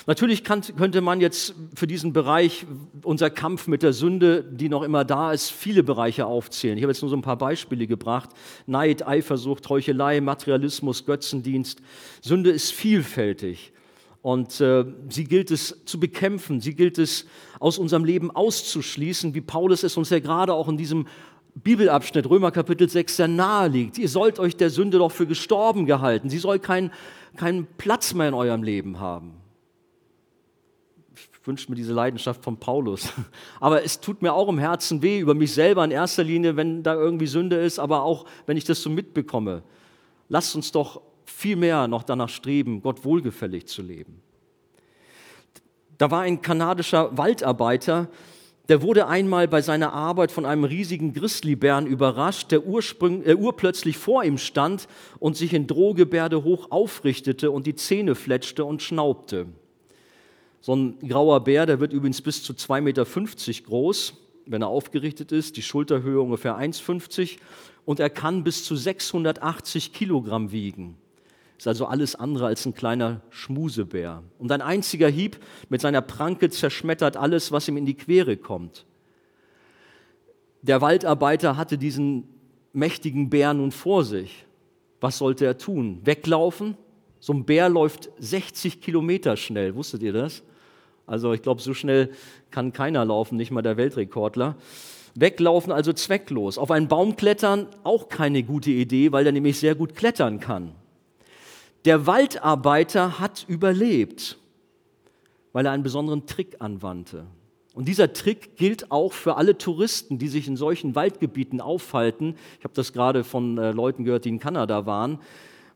Natürlich kann, könnte man jetzt für diesen Bereich, unser Kampf mit der Sünde, die noch immer da ist, viele Bereiche aufzählen. Ich habe jetzt nur so ein paar Beispiele gebracht. Neid, Eifersucht, Heuchelei, Materialismus, Götzendienst. Sünde ist vielfältig. Und äh, sie gilt es zu bekämpfen, sie gilt es aus unserem Leben auszuschließen, wie Paulus es uns ja gerade auch in diesem Bibelabschnitt Römer Kapitel 6 sehr nahe liegt. Ihr sollt euch der Sünde doch für gestorben gehalten. Sie soll keinen keinen Platz mehr in eurem Leben haben. Wünsche mir diese Leidenschaft von Paulus. Aber es tut mir auch im Herzen weh über mich selber in erster Linie, wenn da irgendwie Sünde ist, aber auch wenn ich das so mitbekomme. Lasst uns doch viel mehr noch danach streben, Gott wohlgefällig zu leben. Da war ein kanadischer Waldarbeiter, der wurde einmal bei seiner Arbeit von einem riesigen Grizzlybären überrascht, der äh, urplötzlich vor ihm stand und sich in Drohgebärde hoch aufrichtete und die Zähne fletschte und schnaubte. So ein grauer Bär, der wird übrigens bis zu 2,50 Meter groß, wenn er aufgerichtet ist, die Schulterhöhe ungefähr 1,50 und er kann bis zu 680 Kilogramm wiegen. Ist also alles andere als ein kleiner Schmusebär. Und ein einziger Hieb mit seiner Pranke zerschmettert alles, was ihm in die Quere kommt. Der Waldarbeiter hatte diesen mächtigen Bär nun vor sich. Was sollte er tun? Weglaufen? So ein Bär läuft 60 Kilometer schnell. Wusstet ihr das? Also ich glaube, so schnell kann keiner laufen, nicht mal der Weltrekordler. Weglaufen also zwecklos. Auf einen Baum klettern auch keine gute Idee, weil er nämlich sehr gut klettern kann. Der Waldarbeiter hat überlebt, weil er einen besonderen Trick anwandte. Und dieser Trick gilt auch für alle Touristen, die sich in solchen Waldgebieten aufhalten. Ich habe das gerade von äh, Leuten gehört, die in Kanada waren.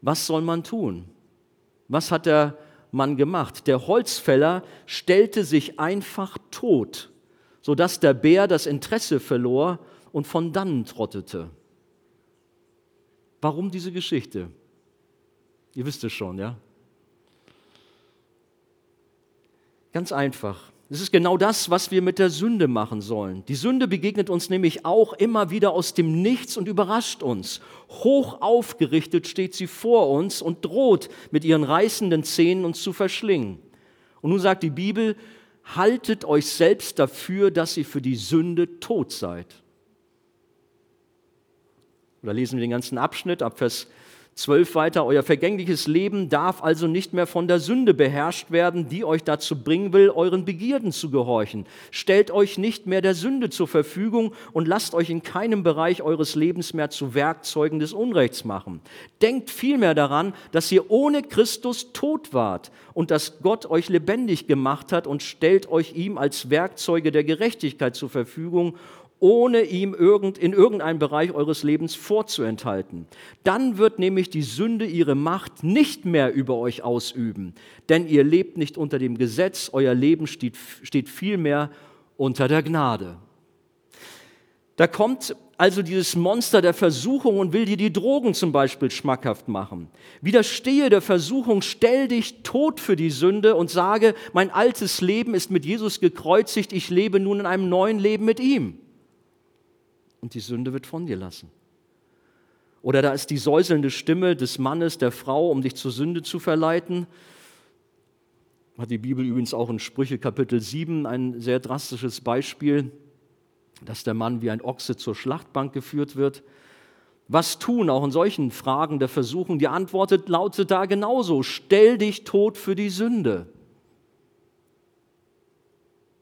Was soll man tun? Was hat der Mann gemacht? Der Holzfäller stellte sich einfach tot, sodass der Bär das Interesse verlor und von dannen trottete. Warum diese Geschichte? Ihr wisst es schon, ja? Ganz einfach. Es ist genau das, was wir mit der Sünde machen sollen. Die Sünde begegnet uns nämlich auch immer wieder aus dem Nichts und überrascht uns. Hoch aufgerichtet steht sie vor uns und droht mit ihren reißenden Zähnen uns zu verschlingen. Und nun sagt die Bibel, haltet euch selbst dafür, dass ihr für die Sünde tot seid. Oder lesen wir den ganzen Abschnitt ab Vers 12 weiter, euer vergängliches Leben darf also nicht mehr von der Sünde beherrscht werden, die euch dazu bringen will, euren Begierden zu gehorchen. Stellt euch nicht mehr der Sünde zur Verfügung und lasst euch in keinem Bereich eures Lebens mehr zu Werkzeugen des Unrechts machen. Denkt vielmehr daran, dass ihr ohne Christus tot wart und dass Gott euch lebendig gemacht hat und stellt euch ihm als Werkzeuge der Gerechtigkeit zur Verfügung ohne ihm irgend, in irgendeinem Bereich eures Lebens vorzuenthalten. Dann wird nämlich die Sünde ihre Macht nicht mehr über euch ausüben, denn ihr lebt nicht unter dem Gesetz, euer Leben steht, steht vielmehr unter der Gnade. Da kommt also dieses Monster der Versuchung und will dir die Drogen zum Beispiel schmackhaft machen. Widerstehe der Versuchung, stell dich tot für die Sünde und sage, mein altes Leben ist mit Jesus gekreuzigt, ich lebe nun in einem neuen Leben mit ihm und die Sünde wird von dir lassen. Oder da ist die säuselnde Stimme des Mannes, der Frau, um dich zur Sünde zu verleiten. Hat die Bibel übrigens auch in Sprüche Kapitel 7 ein sehr drastisches Beispiel, dass der Mann wie ein Ochse zur Schlachtbank geführt wird. Was tun, auch in solchen Fragen der Versuchung? Die Antwort lautet da genauso, stell dich tot für die Sünde.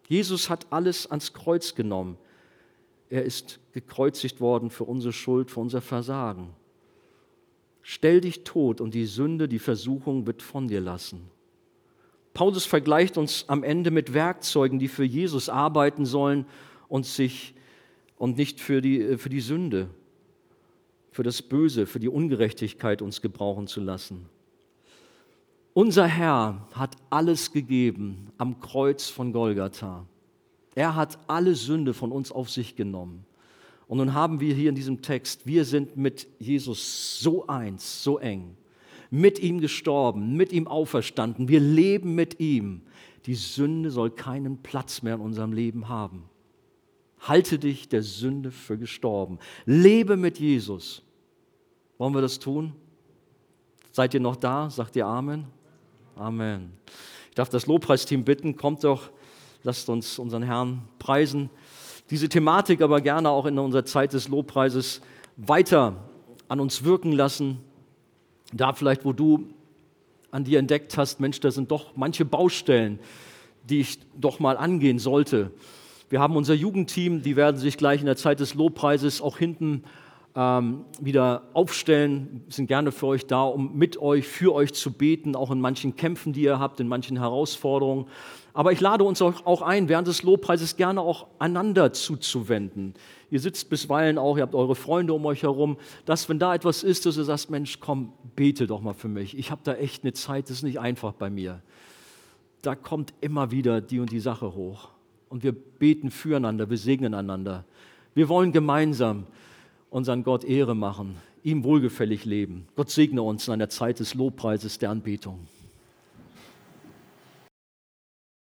Jesus hat alles ans Kreuz genommen. Er ist gekreuzigt worden für unsere Schuld, für unser Versagen. Stell dich tot und die Sünde, die Versuchung wird von dir lassen. Paulus vergleicht uns am Ende mit Werkzeugen, die für Jesus arbeiten sollen und sich und nicht für die, für die Sünde, für das Böse, für die Ungerechtigkeit uns gebrauchen zu lassen. Unser Herr hat alles gegeben am Kreuz von Golgatha. Er hat alle Sünde von uns auf sich genommen. Und nun haben wir hier in diesem Text, wir sind mit Jesus so eins, so eng, mit ihm gestorben, mit ihm auferstanden, wir leben mit ihm. Die Sünde soll keinen Platz mehr in unserem Leben haben. Halte dich der Sünde für gestorben. Lebe mit Jesus. Wollen wir das tun? Seid ihr noch da? Sagt ihr Amen? Amen. Ich darf das Lobpreisteam bitten, kommt doch Lasst uns unseren Herrn preisen. Diese Thematik aber gerne auch in unserer Zeit des Lobpreises weiter an uns wirken lassen. Da vielleicht, wo du an dir entdeckt hast, Mensch, da sind doch manche Baustellen, die ich doch mal angehen sollte. Wir haben unser Jugendteam, die werden sich gleich in der Zeit des Lobpreises auch hinten ähm, wieder aufstellen, sind gerne für euch da, um mit euch, für euch zu beten, auch in manchen Kämpfen, die ihr habt, in manchen Herausforderungen. Aber ich lade uns auch ein, während des Lobpreises gerne auch einander zuzuwenden. Ihr sitzt bisweilen auch, ihr habt eure Freunde um euch herum, dass wenn da etwas ist, dass ihr sagt, Mensch, komm, bete doch mal für mich. Ich habe da echt eine Zeit, das ist nicht einfach bei mir. Da kommt immer wieder die und die Sache hoch. Und wir beten füreinander, wir segnen einander. Wir wollen gemeinsam unseren Gott Ehre machen, ihm wohlgefällig leben. Gott segne uns in einer Zeit des Lobpreises, der Anbetung.